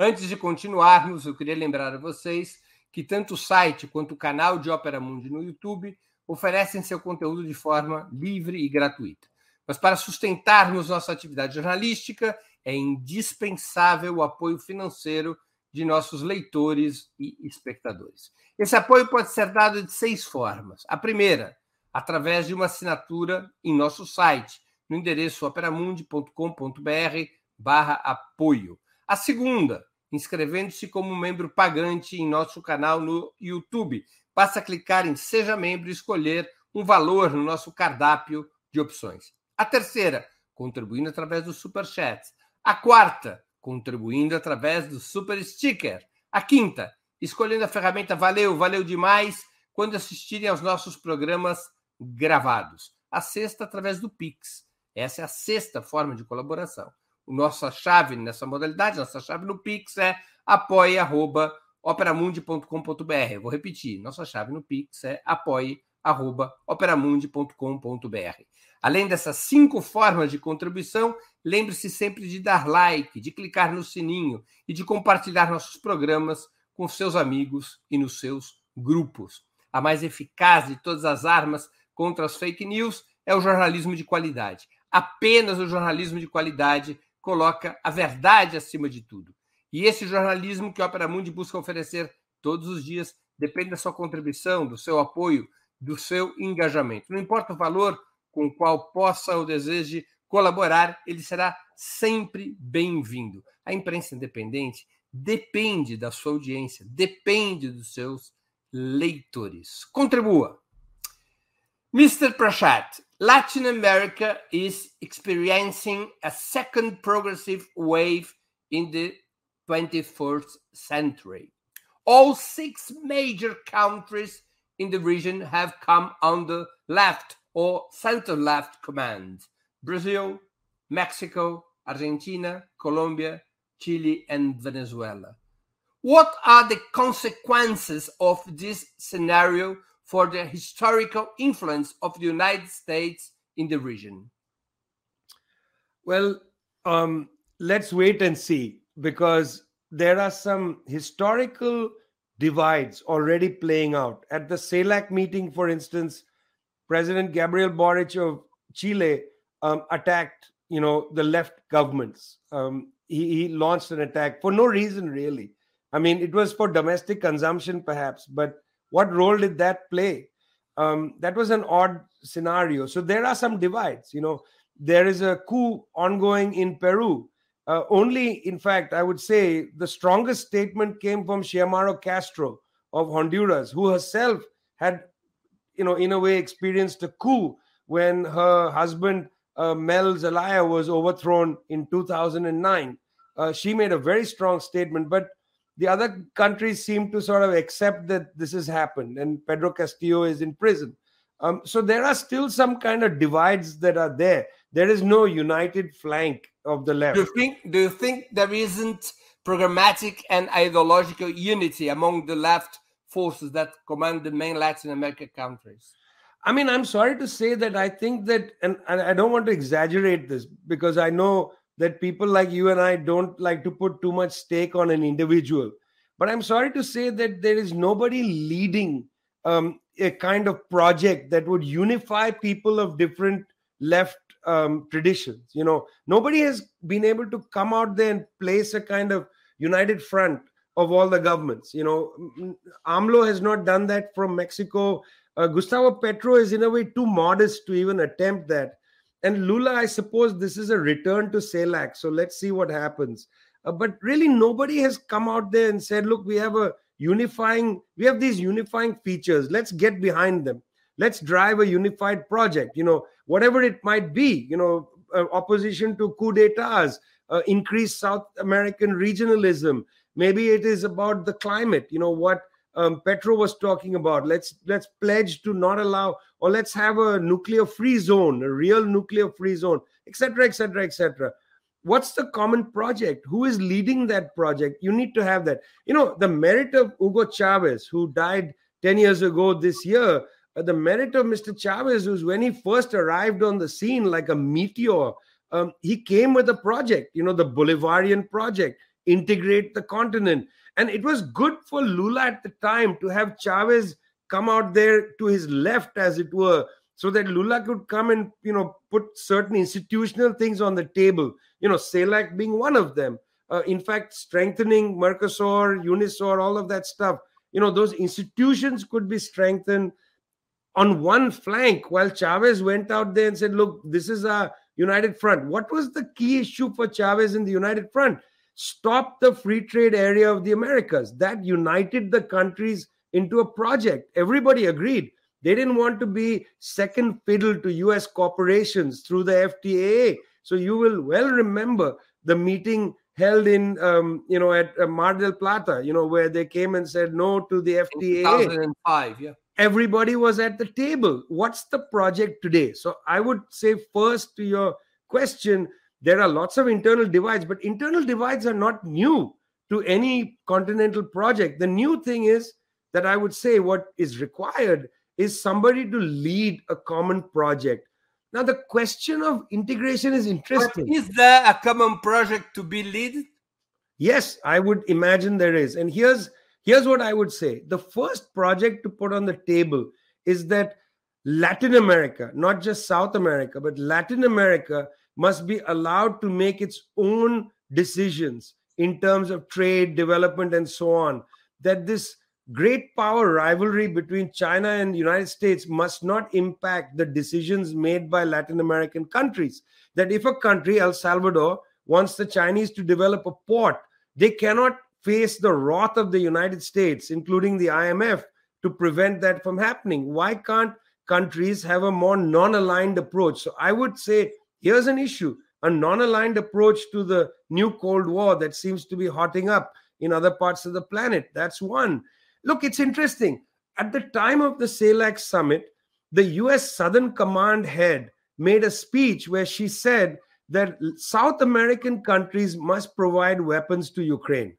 Antes de continuarmos, eu queria lembrar a vocês que tanto o site quanto o canal de Ópera Mundi no YouTube oferecem seu conteúdo de forma livre e gratuita. Mas para sustentarmos nossa atividade jornalística, é indispensável o apoio financeiro de nossos leitores e espectadores. Esse apoio pode ser dado de seis formas. A primeira, através de uma assinatura em nosso site, no endereço operamundi.com.br barra apoio. A segunda, inscrevendo-se como membro pagante em nosso canal no YouTube. Basta clicar em Seja Membro e escolher um valor no nosso cardápio de opções. A terceira, contribuindo através do Super Chat. A quarta, contribuindo através do Super Sticker. A quinta, escolhendo a ferramenta Valeu, valeu demais quando assistirem aos nossos programas gravados. A sexta, através do Pix. Essa é a sexta forma de colaboração nossa chave nessa modalidade, nossa chave no Pix é apoia.operamundi.com.br. Vou repetir, nossa chave no Pix é apoia.operamundi.com.br. Além dessas cinco formas de contribuição, lembre-se sempre de dar like, de clicar no sininho e de compartilhar nossos programas com seus amigos e nos seus grupos. A mais eficaz de todas as armas contra as fake news é o jornalismo de qualidade. Apenas o jornalismo de qualidade coloca a verdade acima de tudo. E esse jornalismo que a Opera Mundi busca oferecer todos os dias depende da sua contribuição, do seu apoio, do seu engajamento. Não importa o valor com o qual possa ou deseje colaborar, ele será sempre bem-vindo. A imprensa independente depende da sua audiência, depende dos seus leitores. Contribua. Mr. Prashat, Latin America is experiencing a second progressive wave in the 21st century. All six major countries in the region have come under left or center left command Brazil, Mexico, Argentina, Colombia, Chile, and Venezuela. What are the consequences of this scenario for the historical influence of the United States in the region? Well, um, let's wait and see because there are some historical divides already playing out. At the CELAC meeting, for instance, President Gabriel Boric of Chile um, attacked you know, the left governments. Um, he, he launched an attack for no reason, really. I mean, it was for domestic consumption, perhaps, but what role did that play? Um, that was an odd scenario. So there are some divides. You know, there is a coup ongoing in Peru. Uh, only, in fact, I would say the strongest statement came from Xiomara Castro of Honduras, who herself had, you know, in a way experienced a coup when her husband uh, Mel Zelaya was overthrown in 2009. Uh, she made a very strong statement, but the other countries seem to sort of accept that this has happened and Pedro Castillo is in prison. Um, so there are still some kind of divides that are there. There is no united flank of the left. Do you think? Do you think there isn't programmatic and ideological unity among the left forces that command the main Latin American countries? I mean, I'm sorry to say that I think that, and, and I don't want to exaggerate this because I know that people like you and I don't like to put too much stake on an individual. But I'm sorry to say that there is nobody leading um, a kind of project that would unify people of different left um, traditions. You know, nobody has been able to come out there and place a kind of united front of all the governments. You know, AMLO has not done that from Mexico. Uh, Gustavo Petro is in a way too modest to even attempt that. And Lula, I suppose this is a return to CELAC. So let's see what happens. Uh, but really, nobody has come out there and said, look, we have a unifying, we have these unifying features. Let's get behind them. Let's drive a unified project, you know, whatever it might be, you know, uh, opposition to coup d'etats, uh, increased South American regionalism. Maybe it is about the climate, you know, what um, Petro was talking about. Let's let's pledge to not allow, or let's have a nuclear free zone, a real nuclear free zone, etc., etc., etc. What's the common project? Who is leading that project? You need to have that. You know, the merit of Hugo Chavez, who died 10 years ago this year, uh, the merit of Mr. Chavez was when he first arrived on the scene like a meteor. Um, he came with a project, you know, the Bolivarian project, integrate the continent. And it was good for Lula at the time to have Chavez come out there to his left, as it were, so that Lula could come and you know put certain institutional things on the table. You know, CELAC being one of them. Uh, in fact, strengthening Mercosur, Unasur, all of that stuff. You know, those institutions could be strengthened on one flank, while Chavez went out there and said, "Look, this is a united front." What was the key issue for Chavez in the united front? Stop the free trade area of the Americas. That united the countries into a project. Everybody agreed. They didn't want to be second fiddle to US corporations through the FTAA. So you will well remember the meeting held in, um, you know, at uh, Mar del Plata, you know, where they came and said no to the FTAA. 2005, yeah. Everybody was at the table. What's the project today? So I would say first to your question, there are lots of internal divides, but internal divides are not new to any continental project. The new thing is that I would say what is required is somebody to lead a common project. Now, the question of integration is interesting. But is there a common project to be led? Yes, I would imagine there is. And here's here's what I would say. The first project to put on the table is that Latin America, not just South America, but Latin America must be allowed to make its own decisions in terms of trade, development, and so on. That this great power rivalry between China and the United States must not impact the decisions made by Latin American countries. That if a country, El Salvador, wants the Chinese to develop a port, they cannot face the wrath of the United States, including the IMF, to prevent that from happening. Why can't countries have a more non aligned approach? So I would say Here's an issue a non aligned approach to the new Cold War that seems to be hotting up in other parts of the planet. That's one. Look, it's interesting. At the time of the CELAC summit, the US Southern Command head made a speech where she said that South American countries must provide weapons to Ukraine.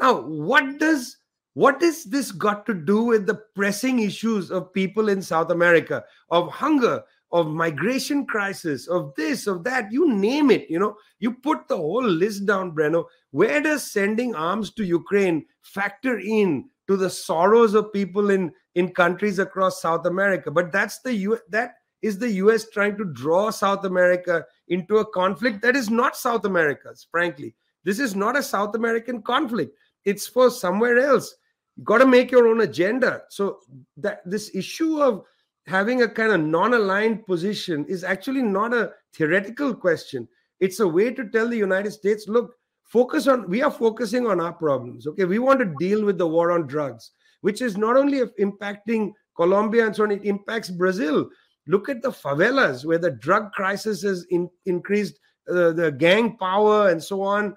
Now, what does what is this got to do with the pressing issues of people in South America, of hunger, of migration crisis, of this, of that, you name it. You know, you put the whole list down, Breno. Where does sending arms to Ukraine factor in to the sorrows of people in in countries across South America? But that's the U. That is the U.S. trying to draw South America into a conflict that is not South America's, frankly. This is not a South American conflict. It's for somewhere else. You got to make your own agenda. So that this issue of having a kind of non-aligned position is actually not a theoretical question. It's a way to tell the United States, look, focus on we are focusing on our problems. Okay, we want to deal with the war on drugs, which is not only impacting Colombia and so on, it impacts Brazil. Look at the favelas where the drug crisis has in, increased uh, the gang power and so on.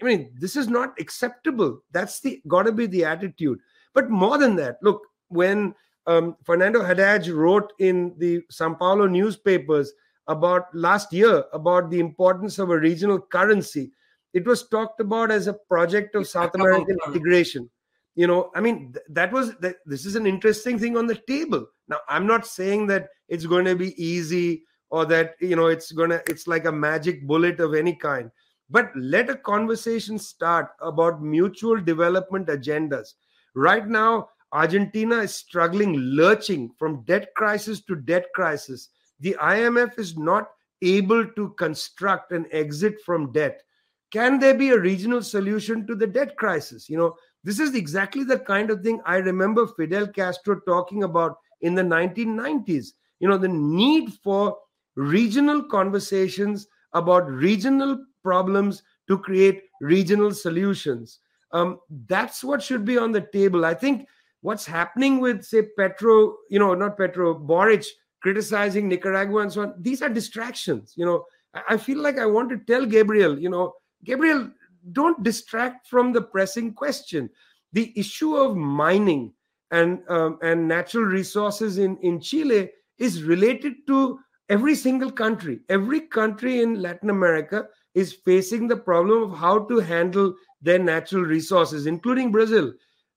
I mean, this is not acceptable. That's the got to be the attitude. But more than that, look, when um, Fernando Haddad wrote in the Sao Paulo newspapers about last year about the importance of a regional currency, it was talked about as a project of South American integration. You know, I mean, th- that was that. This is an interesting thing on the table. Now, I'm not saying that it's going to be easy or that you know it's gonna it's like a magic bullet of any kind but let a conversation start about mutual development agendas. Right now, Argentina is struggling, lurching from debt crisis to debt crisis. The IMF is not able to construct an exit from debt. Can there be a regional solution to the debt crisis? You know, this is exactly the kind of thing I remember Fidel Castro talking about in the 1990s. You know, the need for regional conversations about regional problems to create regional solutions. Um, that's what should be on the table. I think what's happening with, say, Petro, you know, not Petro, Boric criticizing Nicaragua and so on, these are distractions. You know, I feel like I want to tell Gabriel, you know, Gabriel, don't distract from the pressing question. The issue of mining and um, and natural resources in, in Chile is related to every single country. Every country in Latin America is facing the problem of how to handle their natural resources, including Brazil.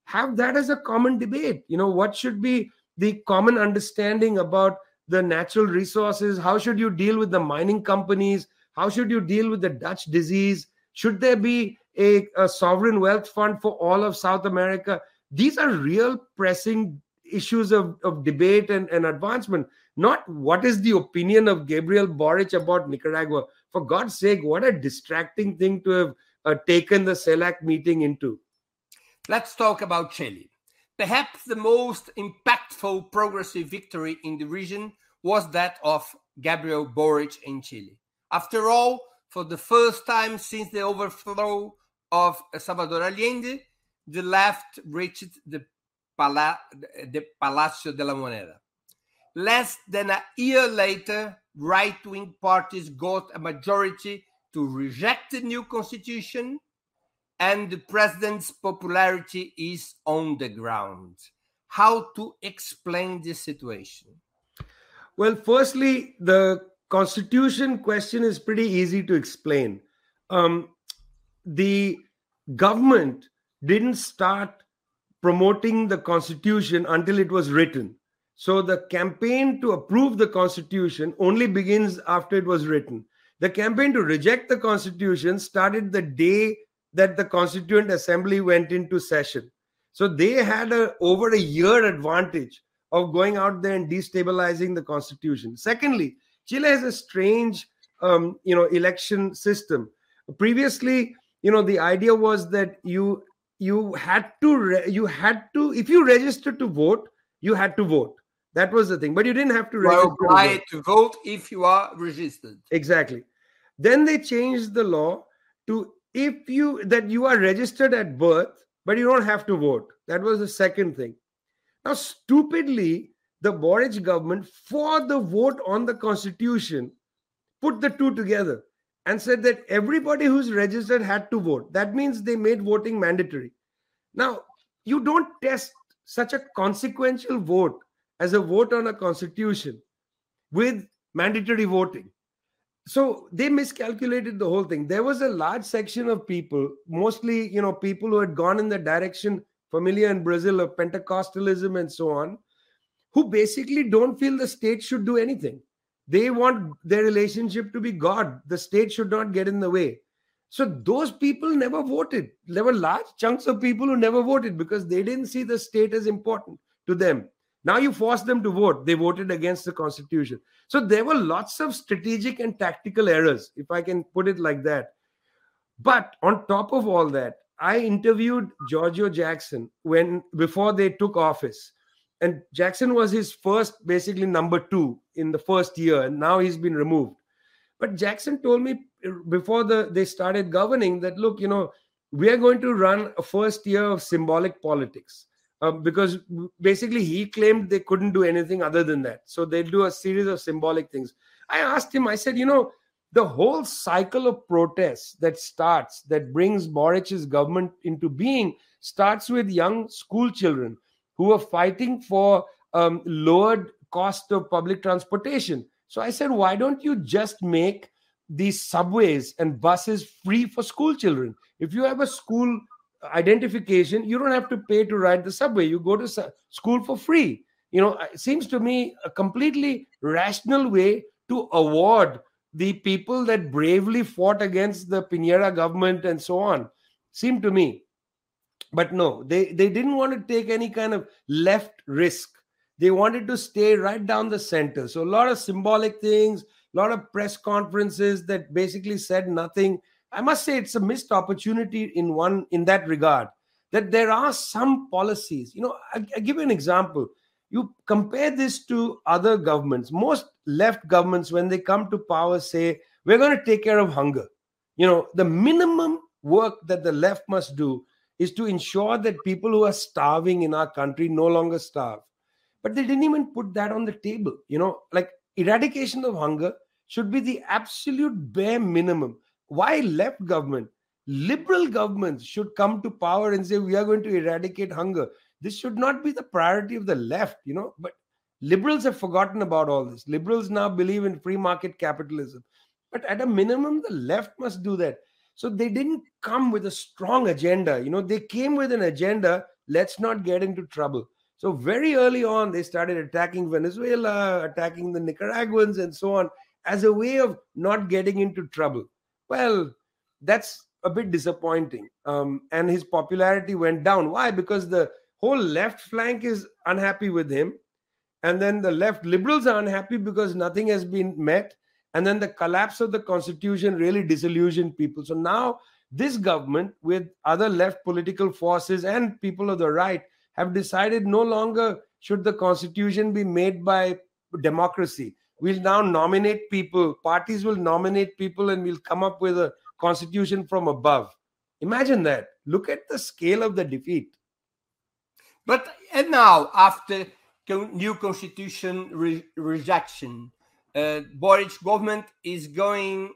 Have that as a common debate. You know, what should be the common understanding about the natural resources? How should you deal with the mining companies? How should you deal with the Dutch disease? Should there be a, a sovereign wealth fund for all of South America? These are real pressing issues of, of debate and, and advancement, not what is the opinion of Gabriel Boric about Nicaragua. For God's sake, what a distracting thing to have uh, taken the CELAC meeting into. Let's talk about Chile. Perhaps the most impactful progressive victory in the region was that of Gabriel Boric in Chile. After all, for the first time since the overthrow of Salvador Allende, the left reached the, Pala- the Palacio de la Moneda. Less than a year later, right wing parties got a majority to reject the new constitution, and the president's popularity is on the ground. How to explain this situation? Well, firstly, the constitution question is pretty easy to explain. Um, the government didn't start promoting the constitution until it was written. So the campaign to approve the constitution only begins after it was written. The campaign to reject the constitution started the day that the Constituent Assembly went into session. So they had a over a year advantage of going out there and destabilizing the constitution. Secondly, Chile has a strange, um, you know, election system. Previously, you know, the idea was that you you had to re- you had to if you registered to vote, you had to vote. That was the thing. But you didn't have to register. Well, to, vote if you are registered. Exactly. Then they changed the law to if you that you are registered at birth, but you don't have to vote. That was the second thing. Now, stupidly, the Boric government, for the vote on the constitution, put the two together and said that everybody who's registered had to vote. That means they made voting mandatory. Now, you don't test such a consequential vote as a vote on a constitution with mandatory voting. So they miscalculated the whole thing. There was a large section of people, mostly, you know, people who had gone in the direction familiar in Brazil of Pentecostalism and so on, who basically don't feel the state should do anything. They want their relationship to be God. The state should not get in the way. So those people never voted. There were large chunks of people who never voted because they didn't see the state as important to them. Now you force them to vote. They voted against the constitution. So there were lots of strategic and tactical errors, if I can put it like that. But on top of all that, I interviewed Giorgio Jackson when before they took office. And Jackson was his first, basically number two in the first year, and now he's been removed. But Jackson told me uh, before the they started governing that look, you know, we are going to run a first year of symbolic politics uh, because basically he claimed they couldn't do anything other than that. So they do a series of symbolic things. I asked him, I said, you know, the whole cycle of protests that starts, that brings Boric's government into being, starts with young school children who are fighting for um, lowered cost of public transportation. So I said, why don't you just make these subways and buses free for school children? If you have a school identification, you don't have to pay to ride the subway. You go to school for free. You know, it seems to me a completely rational way to award the people that bravely fought against the Piñera government and so on. Seemed to me. But no, they, they didn't want to take any kind of left risk. They wanted to stay right down the center. So a lot of symbolic things, a lot of press conferences that basically said nothing I must say it's a missed opportunity in one in that regard. That there are some policies. You know, I, I give you an example. You compare this to other governments. Most left governments, when they come to power, say we're going to take care of hunger. You know, the minimum work that the left must do is to ensure that people who are starving in our country no longer starve. But they didn't even put that on the table. You know, like eradication of hunger should be the absolute bare minimum why left government? Liberal governments should come to power and say, we are going to eradicate hunger. This should not be the priority of the left, you know. But liberals have forgotten about all this. Liberals now believe in free market capitalism. But at a minimum, the left must do that. So they didn't come with a strong agenda. You know, they came with an agenda let's not get into trouble. So very early on, they started attacking Venezuela, attacking the Nicaraguans, and so on, as a way of not getting into trouble. Well, that's a bit disappointing. Um, and his popularity went down. Why? Because the whole left flank is unhappy with him. And then the left liberals are unhappy because nothing has been met. And then the collapse of the constitution really disillusioned people. So now this government, with other left political forces and people of the right, have decided no longer should the constitution be made by democracy we'll now nominate people parties will nominate people and we'll come up with a constitution from above. Imagine that. Look at the scale of the defeat. But and now after new constitution re- rejection uh, Boric government is going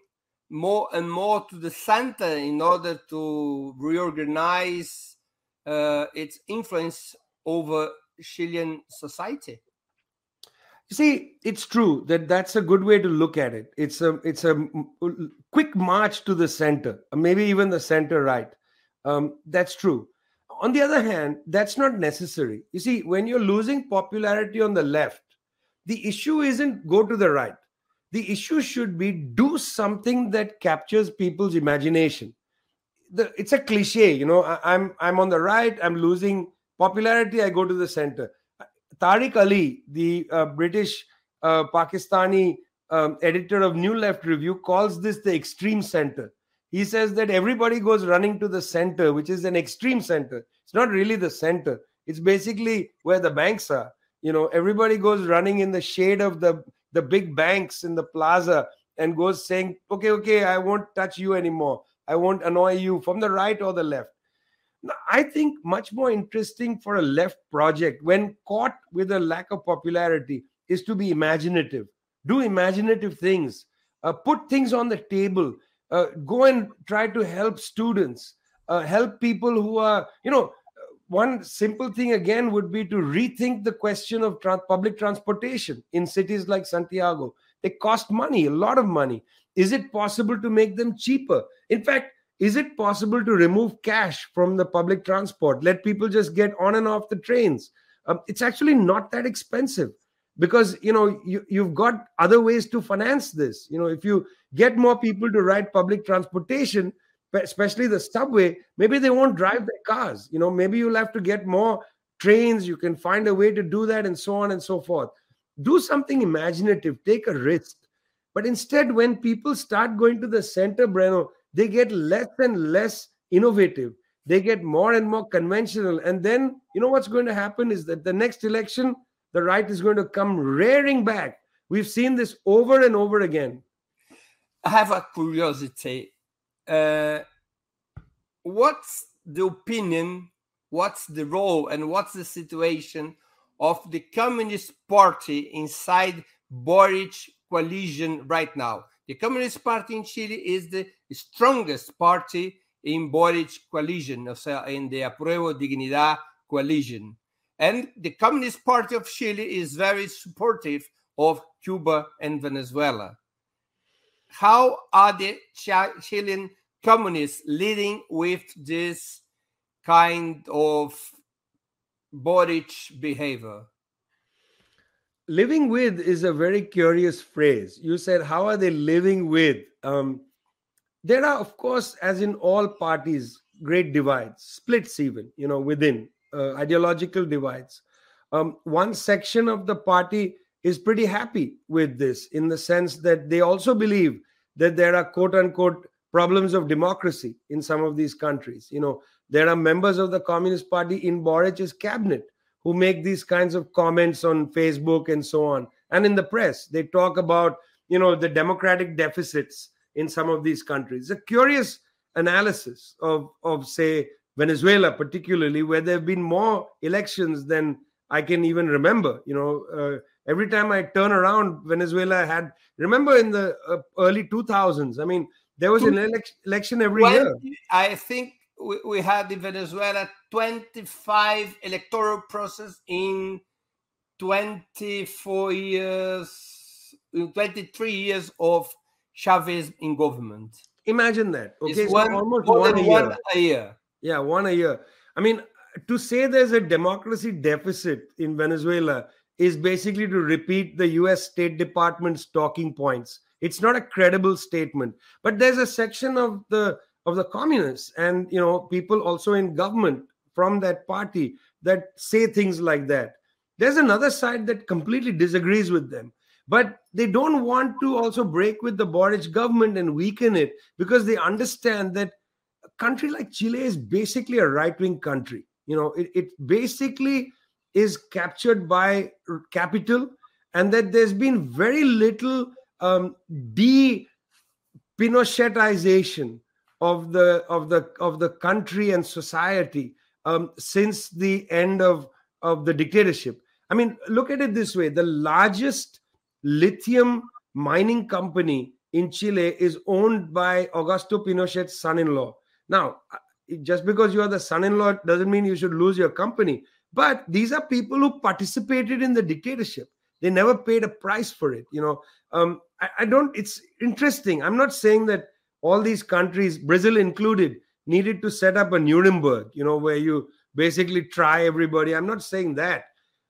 more and more to the center in order to reorganize uh, its influence over Chilean society. You see, it's true that that's a good way to look at it. It's a it's a quick march to the center, maybe even the center right. Um, that's true. On the other hand, that's not necessary. You see, when you're losing popularity on the left, the issue isn't go to the right. The issue should be do something that captures people's imagination. The, it's a cliche, you know. I, I'm I'm on the right. I'm losing popularity. I go to the center Tariq Ali, the uh, British uh, Pakistani um, editor of New Left Review, calls this the extreme center. He says that everybody goes running to the center, which is an extreme center. It's not really the center. It's basically where the banks are. You know, everybody goes running in the shade of the the big banks in the plaza and goes saying, "Okay, okay, I won't touch you anymore. I won't annoy you from the right or the left." I think much more interesting for a left project when caught with a lack of popularity is to be imaginative. Do imaginative things. Uh, put things on the table. Uh, go and try to help students. Uh, help people who are, you know, one simple thing again would be to rethink the question of public transportation in cities like Santiago. They cost money, a lot of money. Is it possible to make them cheaper? In fact, is it possible to remove cash from the public transport? Let people just get on and off the trains. Um, it's actually not that expensive because you know you, you've got other ways to finance this. You know if you get more people to ride public transportation especially the subway maybe they won't drive their cars. You know maybe you'll have to get more trains, you can find a way to do that, and so on and so forth. Do something imaginative, take a risk. But instead, when people start going to the center, Breno, they get less and less innovative. They get more and more conventional. And then, you know what's going to happen is that the next election, the right is going to come rearing back. We've seen this over and over again. I have a curiosity. Uh, what's the opinion, what's the role, and what's the situation of the Communist Party inside Boric coalition right now? The Communist Party in Chile is the strongest party in Boric coalition, in the Apruebo Dignidad coalition. And the Communist Party of Chile is very supportive of Cuba and Venezuela. How are the Chilean communists leading with this kind of Boric behavior? Living with is a very curious phrase. You said, How are they living with? Um, there are, of course, as in all parties, great divides, splits even, you know, within uh, ideological divides. Um, one section of the party is pretty happy with this in the sense that they also believe that there are quote unquote problems of democracy in some of these countries. You know, there are members of the Communist Party in Boric's cabinet who make these kinds of comments on Facebook and so on. And in the press, they talk about, you know, the democratic deficits in some of these countries. A curious analysis of, of say, Venezuela, particularly, where there have been more elections than I can even remember. You know, uh, every time I turn around, Venezuela had. Remember in the uh, early 2000s? I mean, there was an election every 20, year. I think we, we had in Venezuela 25 electoral process in 24 years, 23 years of Chavez in government. Imagine that. Okay, it's so one, almost one a, one a year. Yeah, one a year. I mean, to say there's a democracy deficit in Venezuela is basically to repeat the US State Department's talking points. It's not a credible statement. But there's a section of the of the communists and you know people also in government from that party that say things like that. There's another side that completely disagrees with them. But they don't want to also break with the Boric government and weaken it because they understand that a country like Chile is basically a right wing country. You know, it, it basically is captured by capital and that there's been very little um, de Pinochetization of the of the of the country and society um, since the end of of the dictatorship. I mean, look at it this way: the largest lithium mining company in Chile is owned by Augusto Pinochet's son in law. Now, uh, just because you are the son in law doesn't mean you should lose your company. But these are people who participated in the dictatorship. They never paid a price for it. You know, um, I, I don't, it's interesting. I'm not saying that all these countries, Brazil included, needed to set up a Nuremberg, you know, where you basically try everybody. I'm not saying that.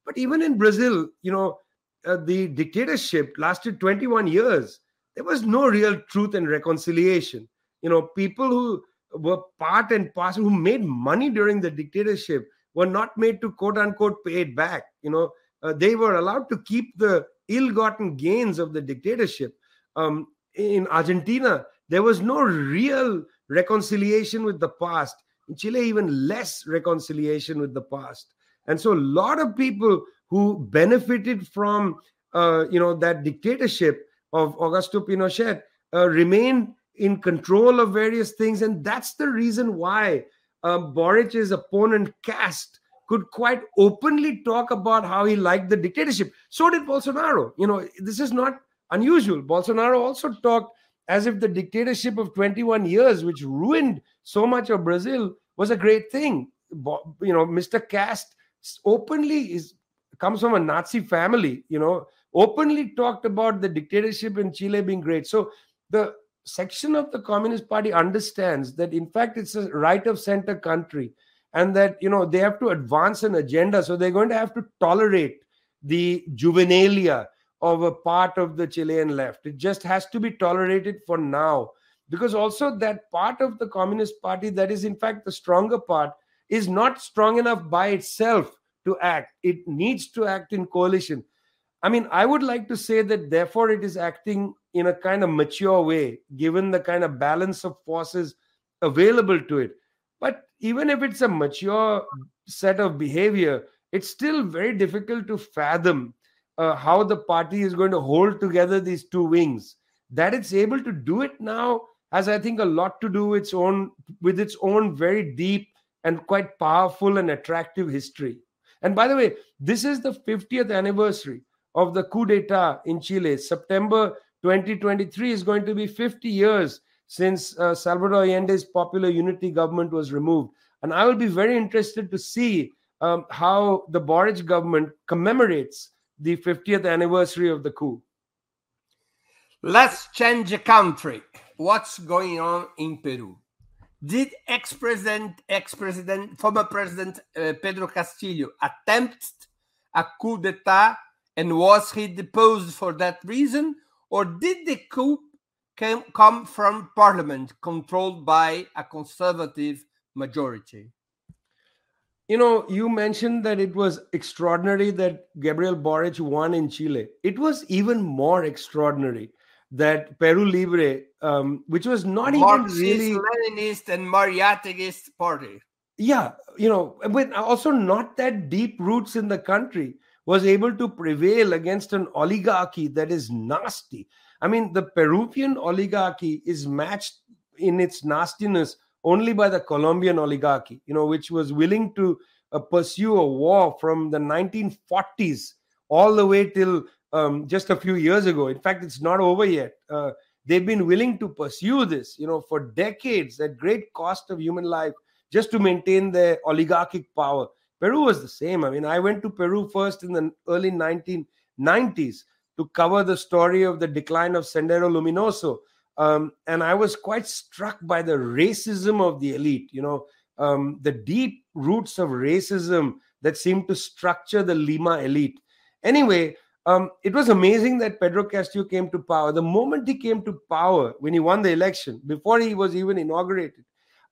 But even in Brazil, you know, uh, the dictatorship lasted 21 years. There was no real truth and reconciliation. You know, people who were part and parcel, who made money during the dictatorship, were not made to quote unquote pay it back. You know, uh, they were allowed to keep the ill-gotten gains of the dictatorship. Um, in Argentina, there was no real reconciliation with the past. In Chile, even less reconciliation with the past. And so, a lot of people who benefited from uh, you know that dictatorship of Augusto Pinochet uh, remained in control of various things, and that's the reason why um, Boric's opponent Kast could quite openly talk about how he liked the dictatorship. So did Bolsonaro. You know, this is not unusual. Bolsonaro also talked as if the dictatorship of 21 years, which ruined so much of Brazil, was a great thing. You know, Mr. Kast openly is comes from a Nazi family, you know, openly talked about the dictatorship in Chile being great. So the section of the Communist Party understands that in fact it's a right of center country and that you know they have to advance an agenda so they're going to have to tolerate the juvenalia of a part of the Chilean left. It just has to be tolerated for now. Because also, that part of the Communist Party that is, in fact, the stronger part is not strong enough by itself to act. It needs to act in coalition. I mean, I would like to say that therefore it is acting in a kind of mature way, given the kind of balance of forces available to it. But even if it's a mature set of behavior, it's still very difficult to fathom uh, how the party is going to hold together these two wings. That it's able to do it now has, I think, a lot to do with its own with its own very deep and quite powerful and attractive history. And by the way, this is the 50th anniversary of the coup d'etat in Chile. September 2023 is going to be 50 years since uh, Salvador Allende's popular unity government was removed. And I will be very interested to see um, how the Boric government commemorates the 50th anniversary of the coup. Let's change the country. What's going on in Peru? Did ex-president, ex-president, former president uh, Pedro Castillo attempt a coup d'état, and was he deposed for that reason, or did the coup came, come from parliament controlled by a conservative majority? You know, you mentioned that it was extraordinary that Gabriel Boric won in Chile. It was even more extraordinary that Peru Libre, um, which was not Marxist, even really Leninist and Mariateguist party. Yeah, you know, with also not that deep roots in the country, was able to prevail against an oligarchy that is nasty. I mean, the Peruvian oligarchy is matched in its nastiness only by the Colombian oligarchy, you know, which was willing to uh, pursue a war from the 1940s all the way till um, just a few years ago. In fact, it's not over yet. Uh, they've been willing to pursue this, you know, for decades at great cost of human life, just to maintain their oligarchic power. Peru was the same. I mean, I went to Peru first in the early 1990s to cover the story of the decline of Sendero Luminoso. Um, and I was quite struck by the racism of the elite, you know, um, the deep roots of racism that seemed to structure the Lima elite. Anyway, um, it was amazing that Pedro Castillo came to power. The moment he came to power, when he won the election, before he was even inaugurated,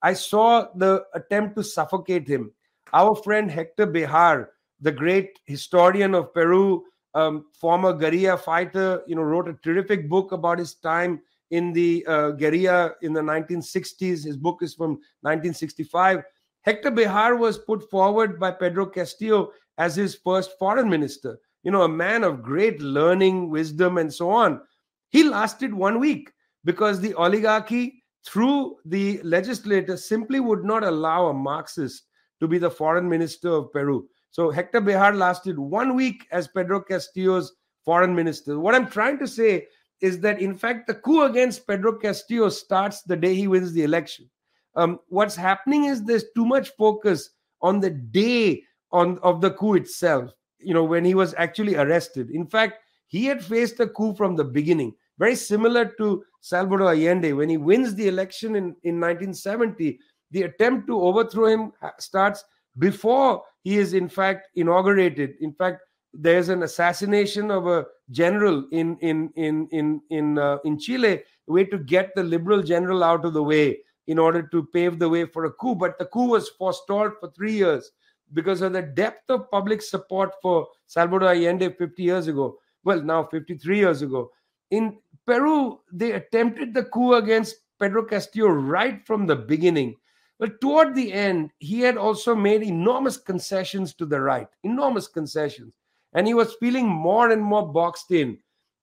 I saw the attempt to suffocate him. Our friend Hector Béjar, the great historian of Peru, um, former guerrilla fighter, you know, wrote a terrific book about his time in the uh, guerrilla in the 1960s. His book is from 1965. Hector Béjar was put forward by Pedro Castillo as his first foreign minister you know, a man of great learning, wisdom, and so on. He lasted one week because the oligarchy, through the legislature, simply would not allow a Marxist to be the foreign minister of Peru. So Hector Béjar lasted one week as Pedro Castillo's foreign minister. What I'm trying to say is that, in fact, the coup against Pedro Castillo starts the day he wins the election. Um, what's happening is there's too much focus on the day on of the coup itself you know, when he was actually arrested. In fact, he had faced a coup from the beginning, very similar to Salvador Allende. When he wins the election in, in 1970, the attempt to overthrow him starts before he is, in fact, inaugurated. In fact, there's an assassination of a general in in in in in uh, in Chile, way to get the liberal general out of the way in order to pave the way for a coup. But the coup was forestalled for three years because of the depth of public support for Salvador Allende 50 years ago. Well, now 53 years ago. In Peru, they attempted the coup against Pedro Castillo right from the beginning. But toward the end, he had also made enormous concessions to the right, enormous concessions. And he was feeling more and more boxed in.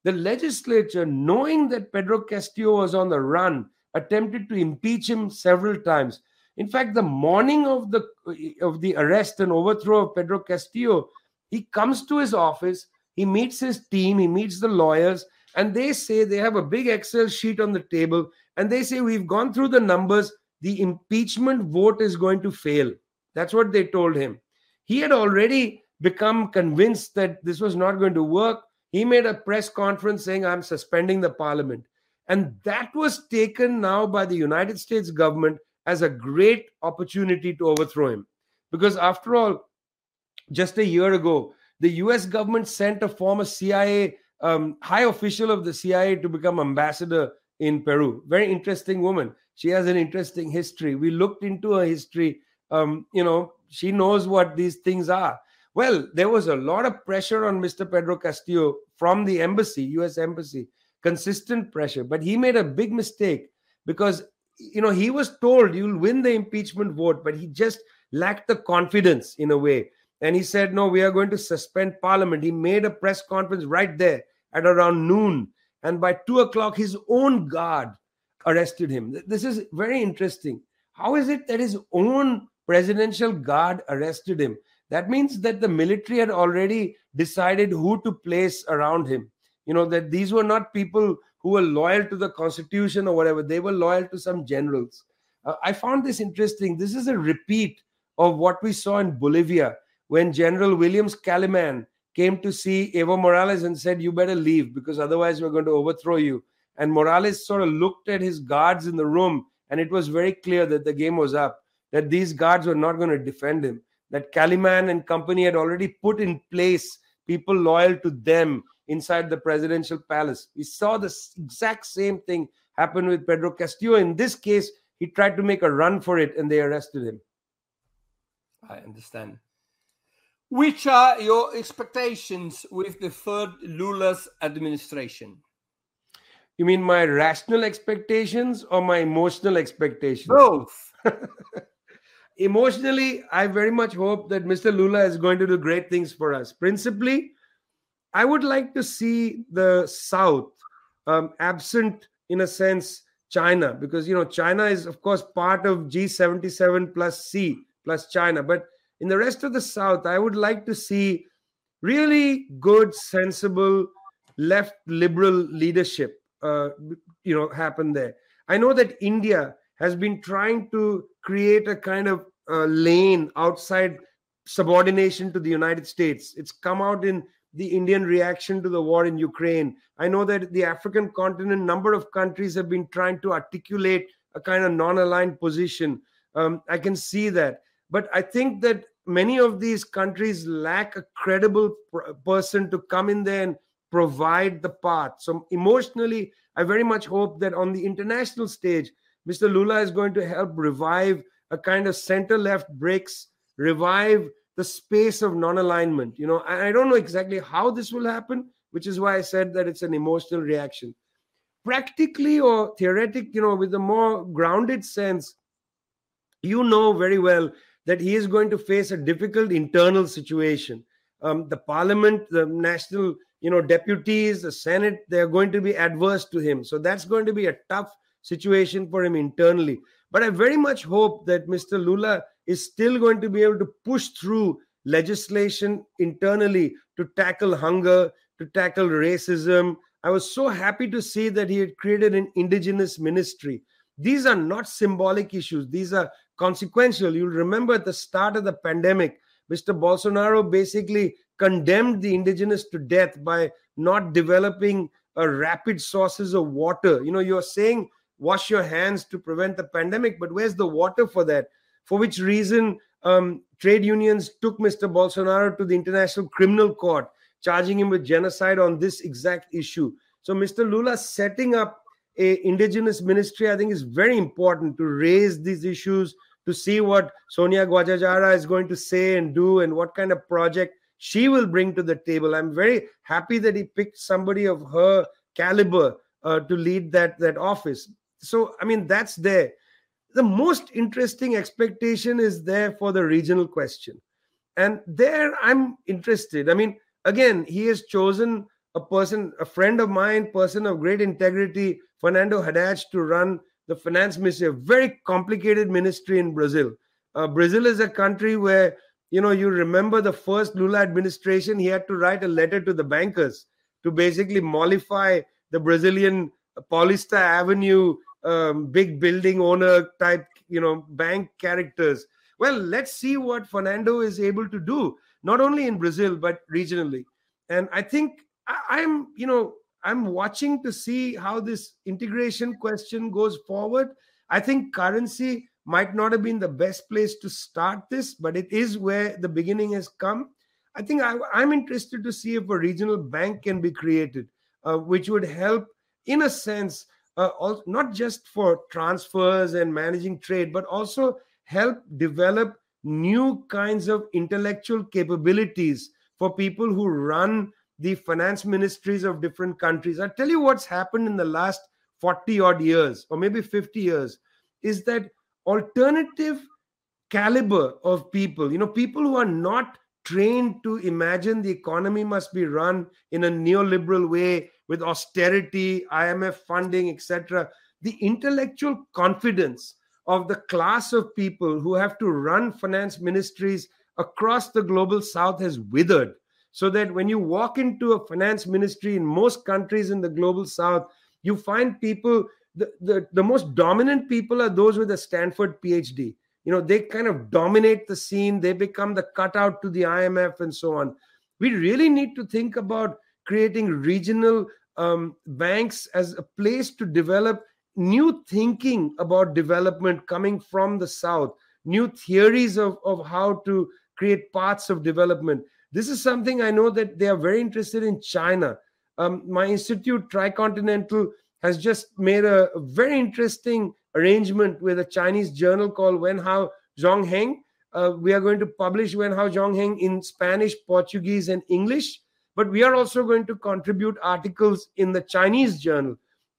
The legislature, knowing that Pedro Castillo was on the run, attempted to impeach him several times. In fact, the morning of the of the arrest and overthrow of Pedro Castillo, he comes to his office, he meets his team, he meets the lawyers, and they say they have a big Excel sheet on the table, and they say we've gone through the numbers. The impeachment vote is going to fail. That's what they told him. He had already become convinced that this was not going to work. He made a press conference saying, I'm suspending the parliament. And that was taken now by the United States government as a great opportunity to overthrow him. Because after all, just a year ago, the US government sent a former CIA um, high official of the CIA to become ambassador in Peru. Very interesting woman. She has an interesting history. We looked into her history. Um, you know, she knows what these things are. Well, there was a lot of pressure on Mr. Pedro Castillo from the embassy, US embassy, consistent pressure. But he made a big mistake because you know he was told you'll win the impeachment vote, but he just lacked the confidence in a way. And he said, No, we are going to suspend parliament. He made a press conference right there at around noon. And by two o'clock, his own guard arrested him. This is very interesting. How is it that his own presidential guard arrested him? That means that the military had already decided who to place around him. You know, that these were not people who were loyal to the constitution or whatever, they were loyal to some generals. Uh, I found this interesting. This is a repeat of what we saw in Bolivia when General Williams Kaliman came to see Evo Morales and said, You better leave because otherwise we're going to overthrow you. And Morales sort of looked at his guards in the room, and it was very clear that the game was up, that these guards were not going to defend him, that Kaliman and company had already put in place people loyal to them inside the presidential palace. We saw the exact same thing happen with Pedro Castillo. In this case, he tried to make a run for it and they arrested him. I understand. Which are your expectations with the third Lula's administration? You mean my rational expectations or my emotional expectations? Both. Emotionally, I very much hope that Mr. Lula is going to do great things for us. Principally, I would like to see the South um, absent, in a sense, China, because you know China is of course part of G77 plus C plus China, but in the rest of the South, I would like to see really good, sensible, left liberal leadership, uh, you know, happen there. I know that India has been trying to create a kind of uh, lane outside subordination to the United States. It's come out in the Indian reaction to the war in Ukraine. I know that the African continent, number of countries have been trying to articulate a kind of non-aligned position. Um, I can see that, but I think that many of these countries lack a credible person to come in there and provide the path. So emotionally, I very much hope that on the international stage, Mr. Lula is going to help revive a kind of center-left breaks, revive the space of non-alignment you know? I don't know exactly how this will happen which is why i said that it's an emotional reaction. Practically or theoretic you know with a more grounded sense you know very well that he is going to face a difficult internal situation. Um, the parliament the national you know deputies the senate they're going to be adverse to him. So that's going to be a tough situation for him internally but i very much hope that mr lula is still going to be able to push through legislation internally to tackle hunger, to tackle racism. I was so happy to see that he had created an indigenous ministry. These are not symbolic issues, these are consequential. You'll remember at the start of the pandemic, Mr. Bolsonaro basically condemned the indigenous to death by not developing a rapid sources of water. You know, you're saying wash your hands to prevent the pandemic, but where's the water for that? for which reason um, trade unions took Mr. Bolsonaro to the International Criminal Court, charging him with genocide on this exact issue. So, Mr. Lula setting up a indigenous ministry, I think, is very important to raise these issues, to see what Sonia Guajajara is going to say and do, and what kind of project she will bring to the table. I'm very happy that he picked somebody of her caliber uh, to lead that that office. So, I mean, that's there the most interesting expectation is there for the regional question. And there I'm interested. I mean, again, he has chosen a person, a friend of mine, person of great integrity, Fernando Haddad, to run the finance ministry, a very complicated ministry in Brazil. Uh, Brazil is a country where, you know, you remember the first Lula administration, he had to write a letter to the bankers to basically mollify the Brazilian Paulista Avenue um, big building owner type, you know, bank characters. Well, let's see what Fernando is able to do, not only in Brazil, but regionally. And I think I, am you know, I'm watching to see how this integration question goes forward. I think currency might not have been the best place to start this, but it is where the beginning has come. I think I, am interested to see if a regional bank can be created, uh, which would help, in a sense, uh, not just for transfers and managing trade, but also help develop new kinds of intellectual capabilities for people who run the finance ministries of different countries. I'll tell you what's happened in the last 40 odd years, or maybe 50 years, is that alternative caliber of people, you know, people who are not trained to imagine the economy must be run in a neoliberal way with austerity, IMF funding, etc. The intellectual confidence of the class of people who have to run finance ministries across the global south has withered. So that when you walk into a finance ministry in most countries in the global south, you find people, the, the, the most dominant people are those with a Stanford PhD. You know, they kind of dominate the scene, they become the cutout to the IMF and so on. We really need to think about creating regional um, banks as a place to develop new thinking about development coming from the south new theories of, of how to create paths of development. This is something i know that they are very interested in china. Um, my institute tricontinental has just made a, a, very interesting arrangement with a chinese journal called Wen Wenhua Zongheng uh, we are going to publish Wen Wenhua Zongheng in spanish portuguese and english but we are also going to contribute articles in the chinese journal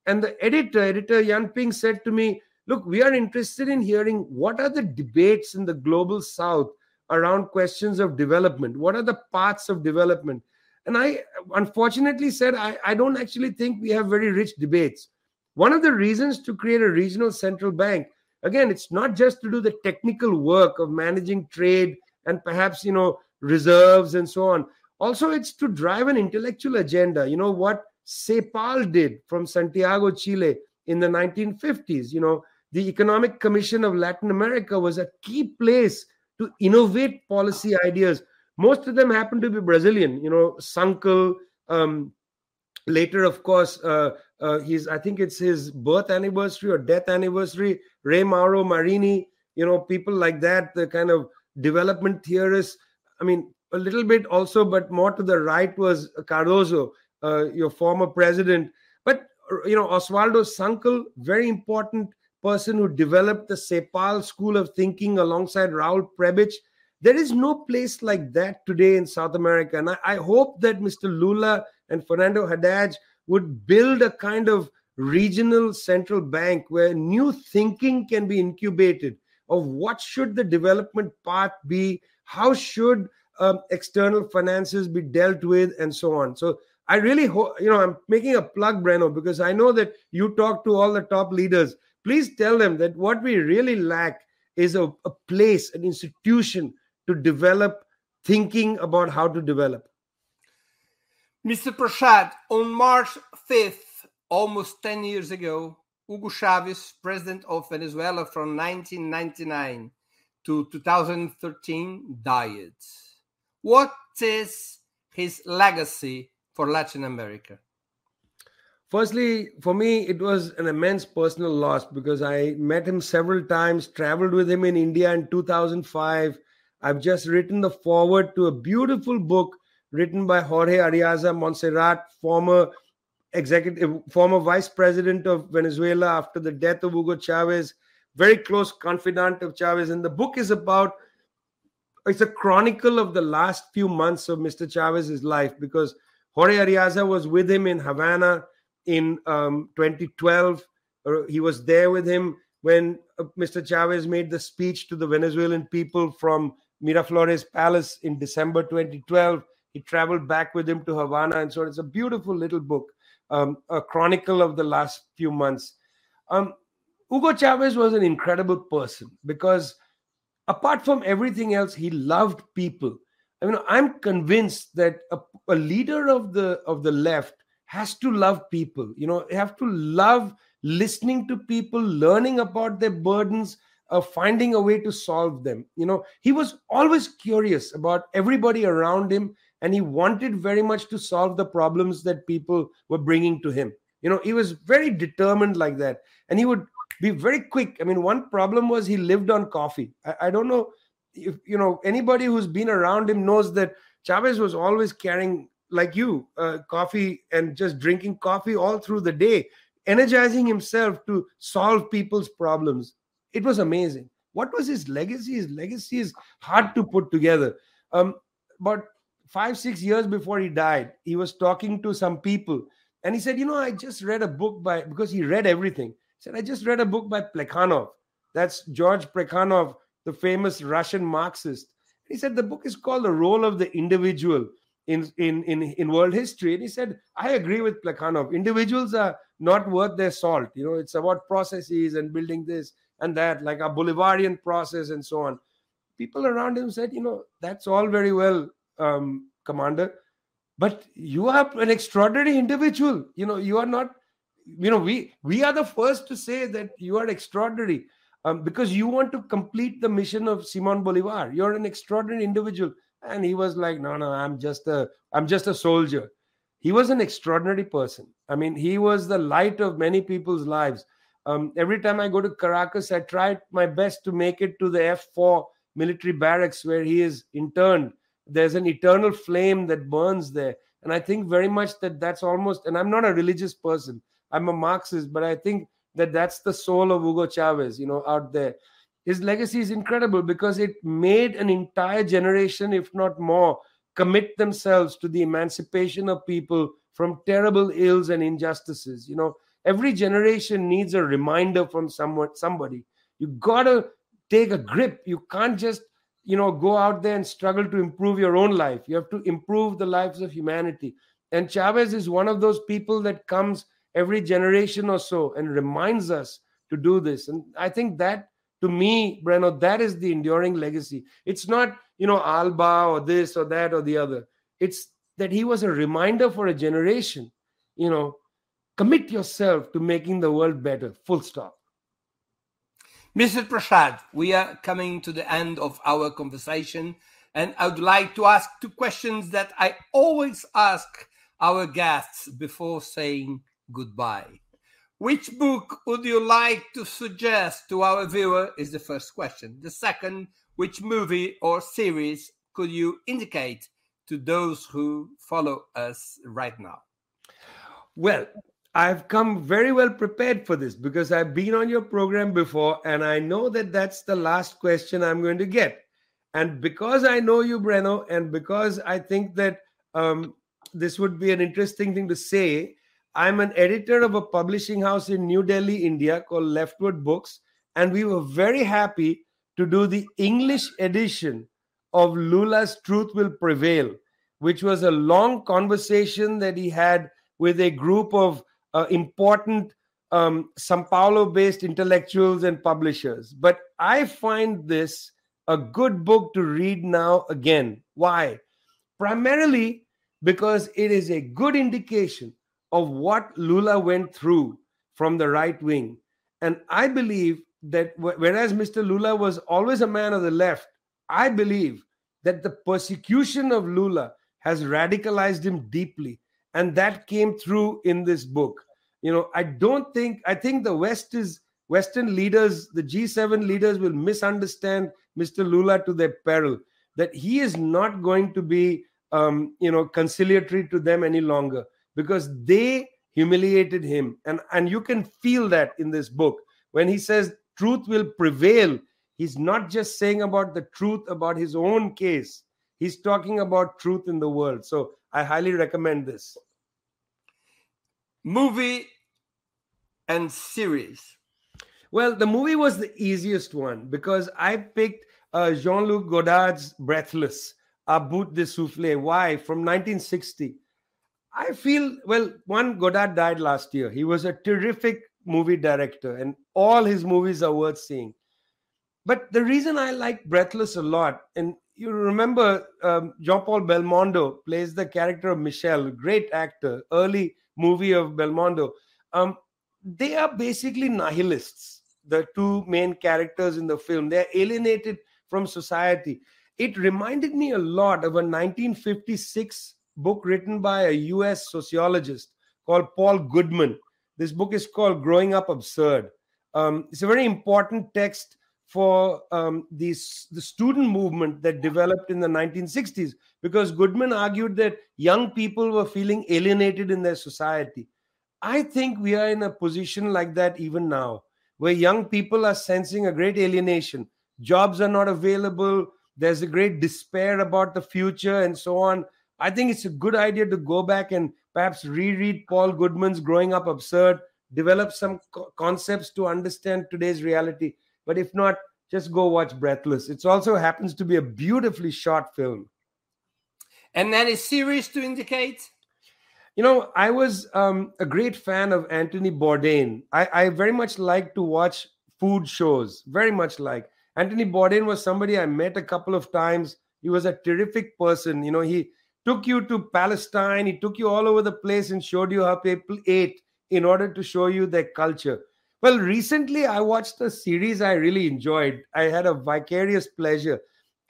and the editor, editor Yang Ping, said to me, Look, we are interested in hearing what are the debates in the global south around questions of development. What are the paths of development? And I unfortunately said, I, I don't actually think we have very rich debates. One of the reasons to create a regional central bank, again, it's not just to do the technical work of managing trade and perhaps, you know, reserves and so on. Also, it's to drive an intellectual agenda. You know what? CEPAL did from Santiago, Chile in the 1950s. You know, the Economic Commission of Latin America was a key place to innovate policy ideas. Most of them happen to be Brazilian. You know, Sunkel. Um, later, of course, uh, uh, he's I think it's his birth anniversary or death anniversary. Ruy Mauro Marini. You know, people like that, the kind of development theorists. I mean, a little bit also, but more to the right was Cardoso uh, your former president. But uh, you know, Osvaldo Sunkel, very important person who developed the CEPAL school of thinking alongside Raul Prebisch. There is no place like that today in South America. And I, I hope that Mr. Lula and Fernando Haddad would build a kind of regional central bank where new thinking can be incubated of what should the development path be how should um, external finances be dealt with and so on so I really hope, you know, I'm making a plug, Breno, because I know that you talk to all the top leaders. Please tell them that what we really lack is a, a place, an institution to develop thinking about how to develop. Mr. Prashad, on March 5th, almost 10 years ago, Hugo Chavez, president of Venezuela from 1999 to 2013, died. What is his legacy for Latin America? Firstly, for me, it was an immense personal loss because I met him several times, traveled with him in India in 2005. I've just written the foreword to a beautiful book written by Jorge Arreaza Montserrat, former executive, former vice president of Venezuela after the death of Hugo Chavez, very close confidant of Chavez. And the book is about it's a chronicle of the last few months of Mr. Chavez's life because Jorge Arreaza was with him in Havana in um, 2012. He was there with him when uh, Mr. Chavez made the speech to the Venezuelan people from Miraflores Palace in December 2012. He traveled back with him to Havana, and so it's a beautiful little book, um, a chronicle of the last few months. Um, Hugo Chavez was an incredible person because, apart from everything else, he loved people. I mean, I'm convinced that a, a leader of the of the left has to love people. You know, have to love listening to people, learning about their burdens, uh, finding a way to solve them. You know, he was always curious about everybody around him, and he wanted very much to solve the problems that people were bringing to him. You know, he was very determined like that, and he would be very quick. I mean, one problem was he lived on coffee. I, I don't know if you know anybody who's been around him knows that Chavez was always carrying like you uh, coffee and just drinking coffee all through the day energizing himself to solve people's problems it was amazing What was his legacy? His legacy is hard to put together. Um, but five, six years before he died, he was talking to some people and he said, You know, I just read a book by, because he read everything. He said, I just read a book by Plekhanov. That's George Plekhanov, the famous Russian Marxist. He said, The book is called The Role of the Individual in, in, in, in World History. And he said, I agree with Plekhanov. Individuals are not worth their salt. You know, it's about processes and building this and that, like a Bolivarian process and so on. People around him said, You know, that's all very well, um, Commander but you are an extraordinary individual. You know you are not you know we we are the first to say that you are extraordinary um, because you want to complete the mission of simon bolivar. You're an extraordinary individual. And he was like no no i'm just a i'm just a soldier. He was an extraordinary person. I mean he was the light of many people's lives. Um, every time i go to caracas i try my best to make it to the f4 military barracks where he is interned there's an eternal flame that burns there. And i think very much that that's almost and i'm not a religious person. I'm a marxist but i think that that's the soul of hugo chavez you know out there. His legacy is incredible because it made an entire generation if not more commit themselves to the emancipation of people from terrible ills and injustices. You know every generation needs a reminder from someone somebody. You gotta take a grip. You can't just you know go out there and struggle to improve your own life. You have to improve the lives of humanity. And chavez is one of those people that comes every generation or so and reminds us to do this. And i think that to me breno that is the enduring legacy. It's not you know alba or this or that or the other. It's that he was a reminder for a generation you know commit yourself to making the world better full stop Mr. Prashad, we are coming to the end of our conversation, and I would like to ask two questions that I always ask our guests before saying goodbye. Which book would you like to suggest to our viewer? Is the first question. The second, which movie or series could you indicate to those who follow us right now? Well, I've come very well prepared for this because I've been on your program before and I know that that's the last question I'm going to get. And because I know you, Breno, and because I think that um, this would be an interesting thing to say, I'm an editor of a publishing house in New Delhi, India called Leftward Books. And we were very happy to do the English edition of Lula's Truth Will Prevail, which was a long conversation that he had with a group of uh, important um, Sao Paulo based intellectuals and publishers. But I find this a good book to read now again. Why? Primarily because it is a good indication of what Lula went through from the right wing. And I believe that whereas Mr. Lula was always a man of the left, I believe that the persecution of Lula has radicalized him deeply and that came through in this book you know i don't think i think the west is western leaders the g7 leaders will misunderstand mr lula to their peril that he is not going to be um, you know conciliatory to them any longer because they humiliated him. And and you can feel that in this book. When he says truth will prevail he's not just saying about the truth about his own case. He's talking about truth in the world. So i highly recommend this. Movie and series? Well, the movie was the easiest one because I picked uh, Jean Luc Godard's Breathless, A Bout de Souffle. Why? From 1960. I feel, well, one, Godard died last year. He was a terrific movie director, and all his movies are worth seeing. But the reason I like Breathless a lot, and you remember um, Jean Paul Belmondo plays the character of Michel, great actor, early movie of Belmondo. Um, they are basically nihilists, the two main characters in the film. They're alienated from society. It reminded me a lot of a 1956 book written by a US sociologist called Paul Goodman. This book is called Growing Up Absurd. Um, it's a very important text for um, these, the student movement that developed in the 1960s because Goodman argued that young people were feeling alienated in their society. I think we are in a position like that even now, where young people are sensing a great alienation jobs are not available, there's a great despair about the future, and so on. I think it's a good idea to go back and perhaps reread Paul Goodman's Growing Up Absurd, develop some co- concepts to understand today's reality. But if not, just go watch Breathless. It also happens to be a beautifully shot film. And that is serious to indicate? You know, I was um, a great fan of Anthony Bourdain. I, I very much like to watch food shows, very much like. Anthony Bourdain was somebody I met a couple of times. He was a terrific person. You know, he took you to Palestine, he took you all over the place and showed you how people ate in order to show you their culture. Well, recently I watched a series I really enjoyed. I had a vicarious pleasure.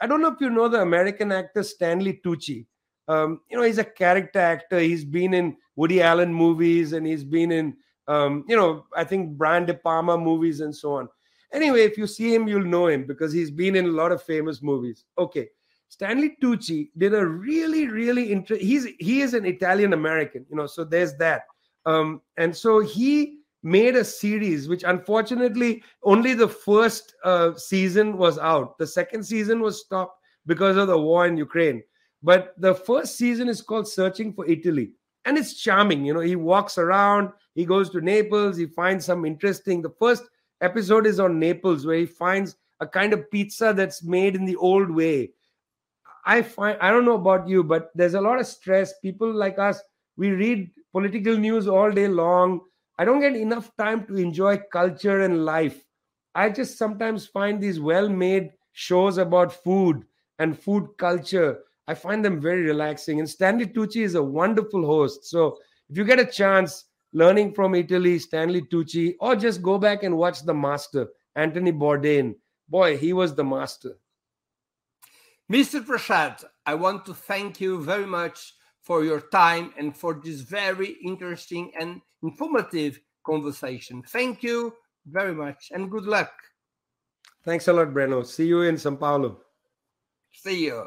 I don't know if you know the American actor Stanley Tucci. Um, you know, he's a character actor. He's been in Woody Allen movies and he's been in, um, you know, I think Brian De Palma movies and so on. Anyway, if you see him, you'll know him because he's been in a lot of famous movies. Okay. Stanley Tucci did a really, really interesting. He's he is an Italian American, you know, so there's that. Um, and so he made a series which unfortunately only the first uh, season was out. The second season was stopped because of the war in Ukraine. But the first season is called Searching for Italy. And it's charming. You know, he walks around, he goes to Naples, he finds some interesting. The first episode is on Naples, where he finds a kind of pizza that's made in the old way. I find, I don't know about you, but there's a lot of stress. People like us, we read political news all day long. I don't get enough time to enjoy culture and life. I just sometimes find these well made shows about food and food culture I find them very relaxing. And Stanley Tucci is a wonderful host. So if you get a chance learning from Italy, Stanley Tucci, or just go back and watch the master, Anthony Bourdain. Boy, he was the master. Mr. Prashad, I want to thank you very much for your time and for this very interesting and informative conversation. Thank you very much and good luck. Thanks a lot, Breno. See you in São Paulo. See you.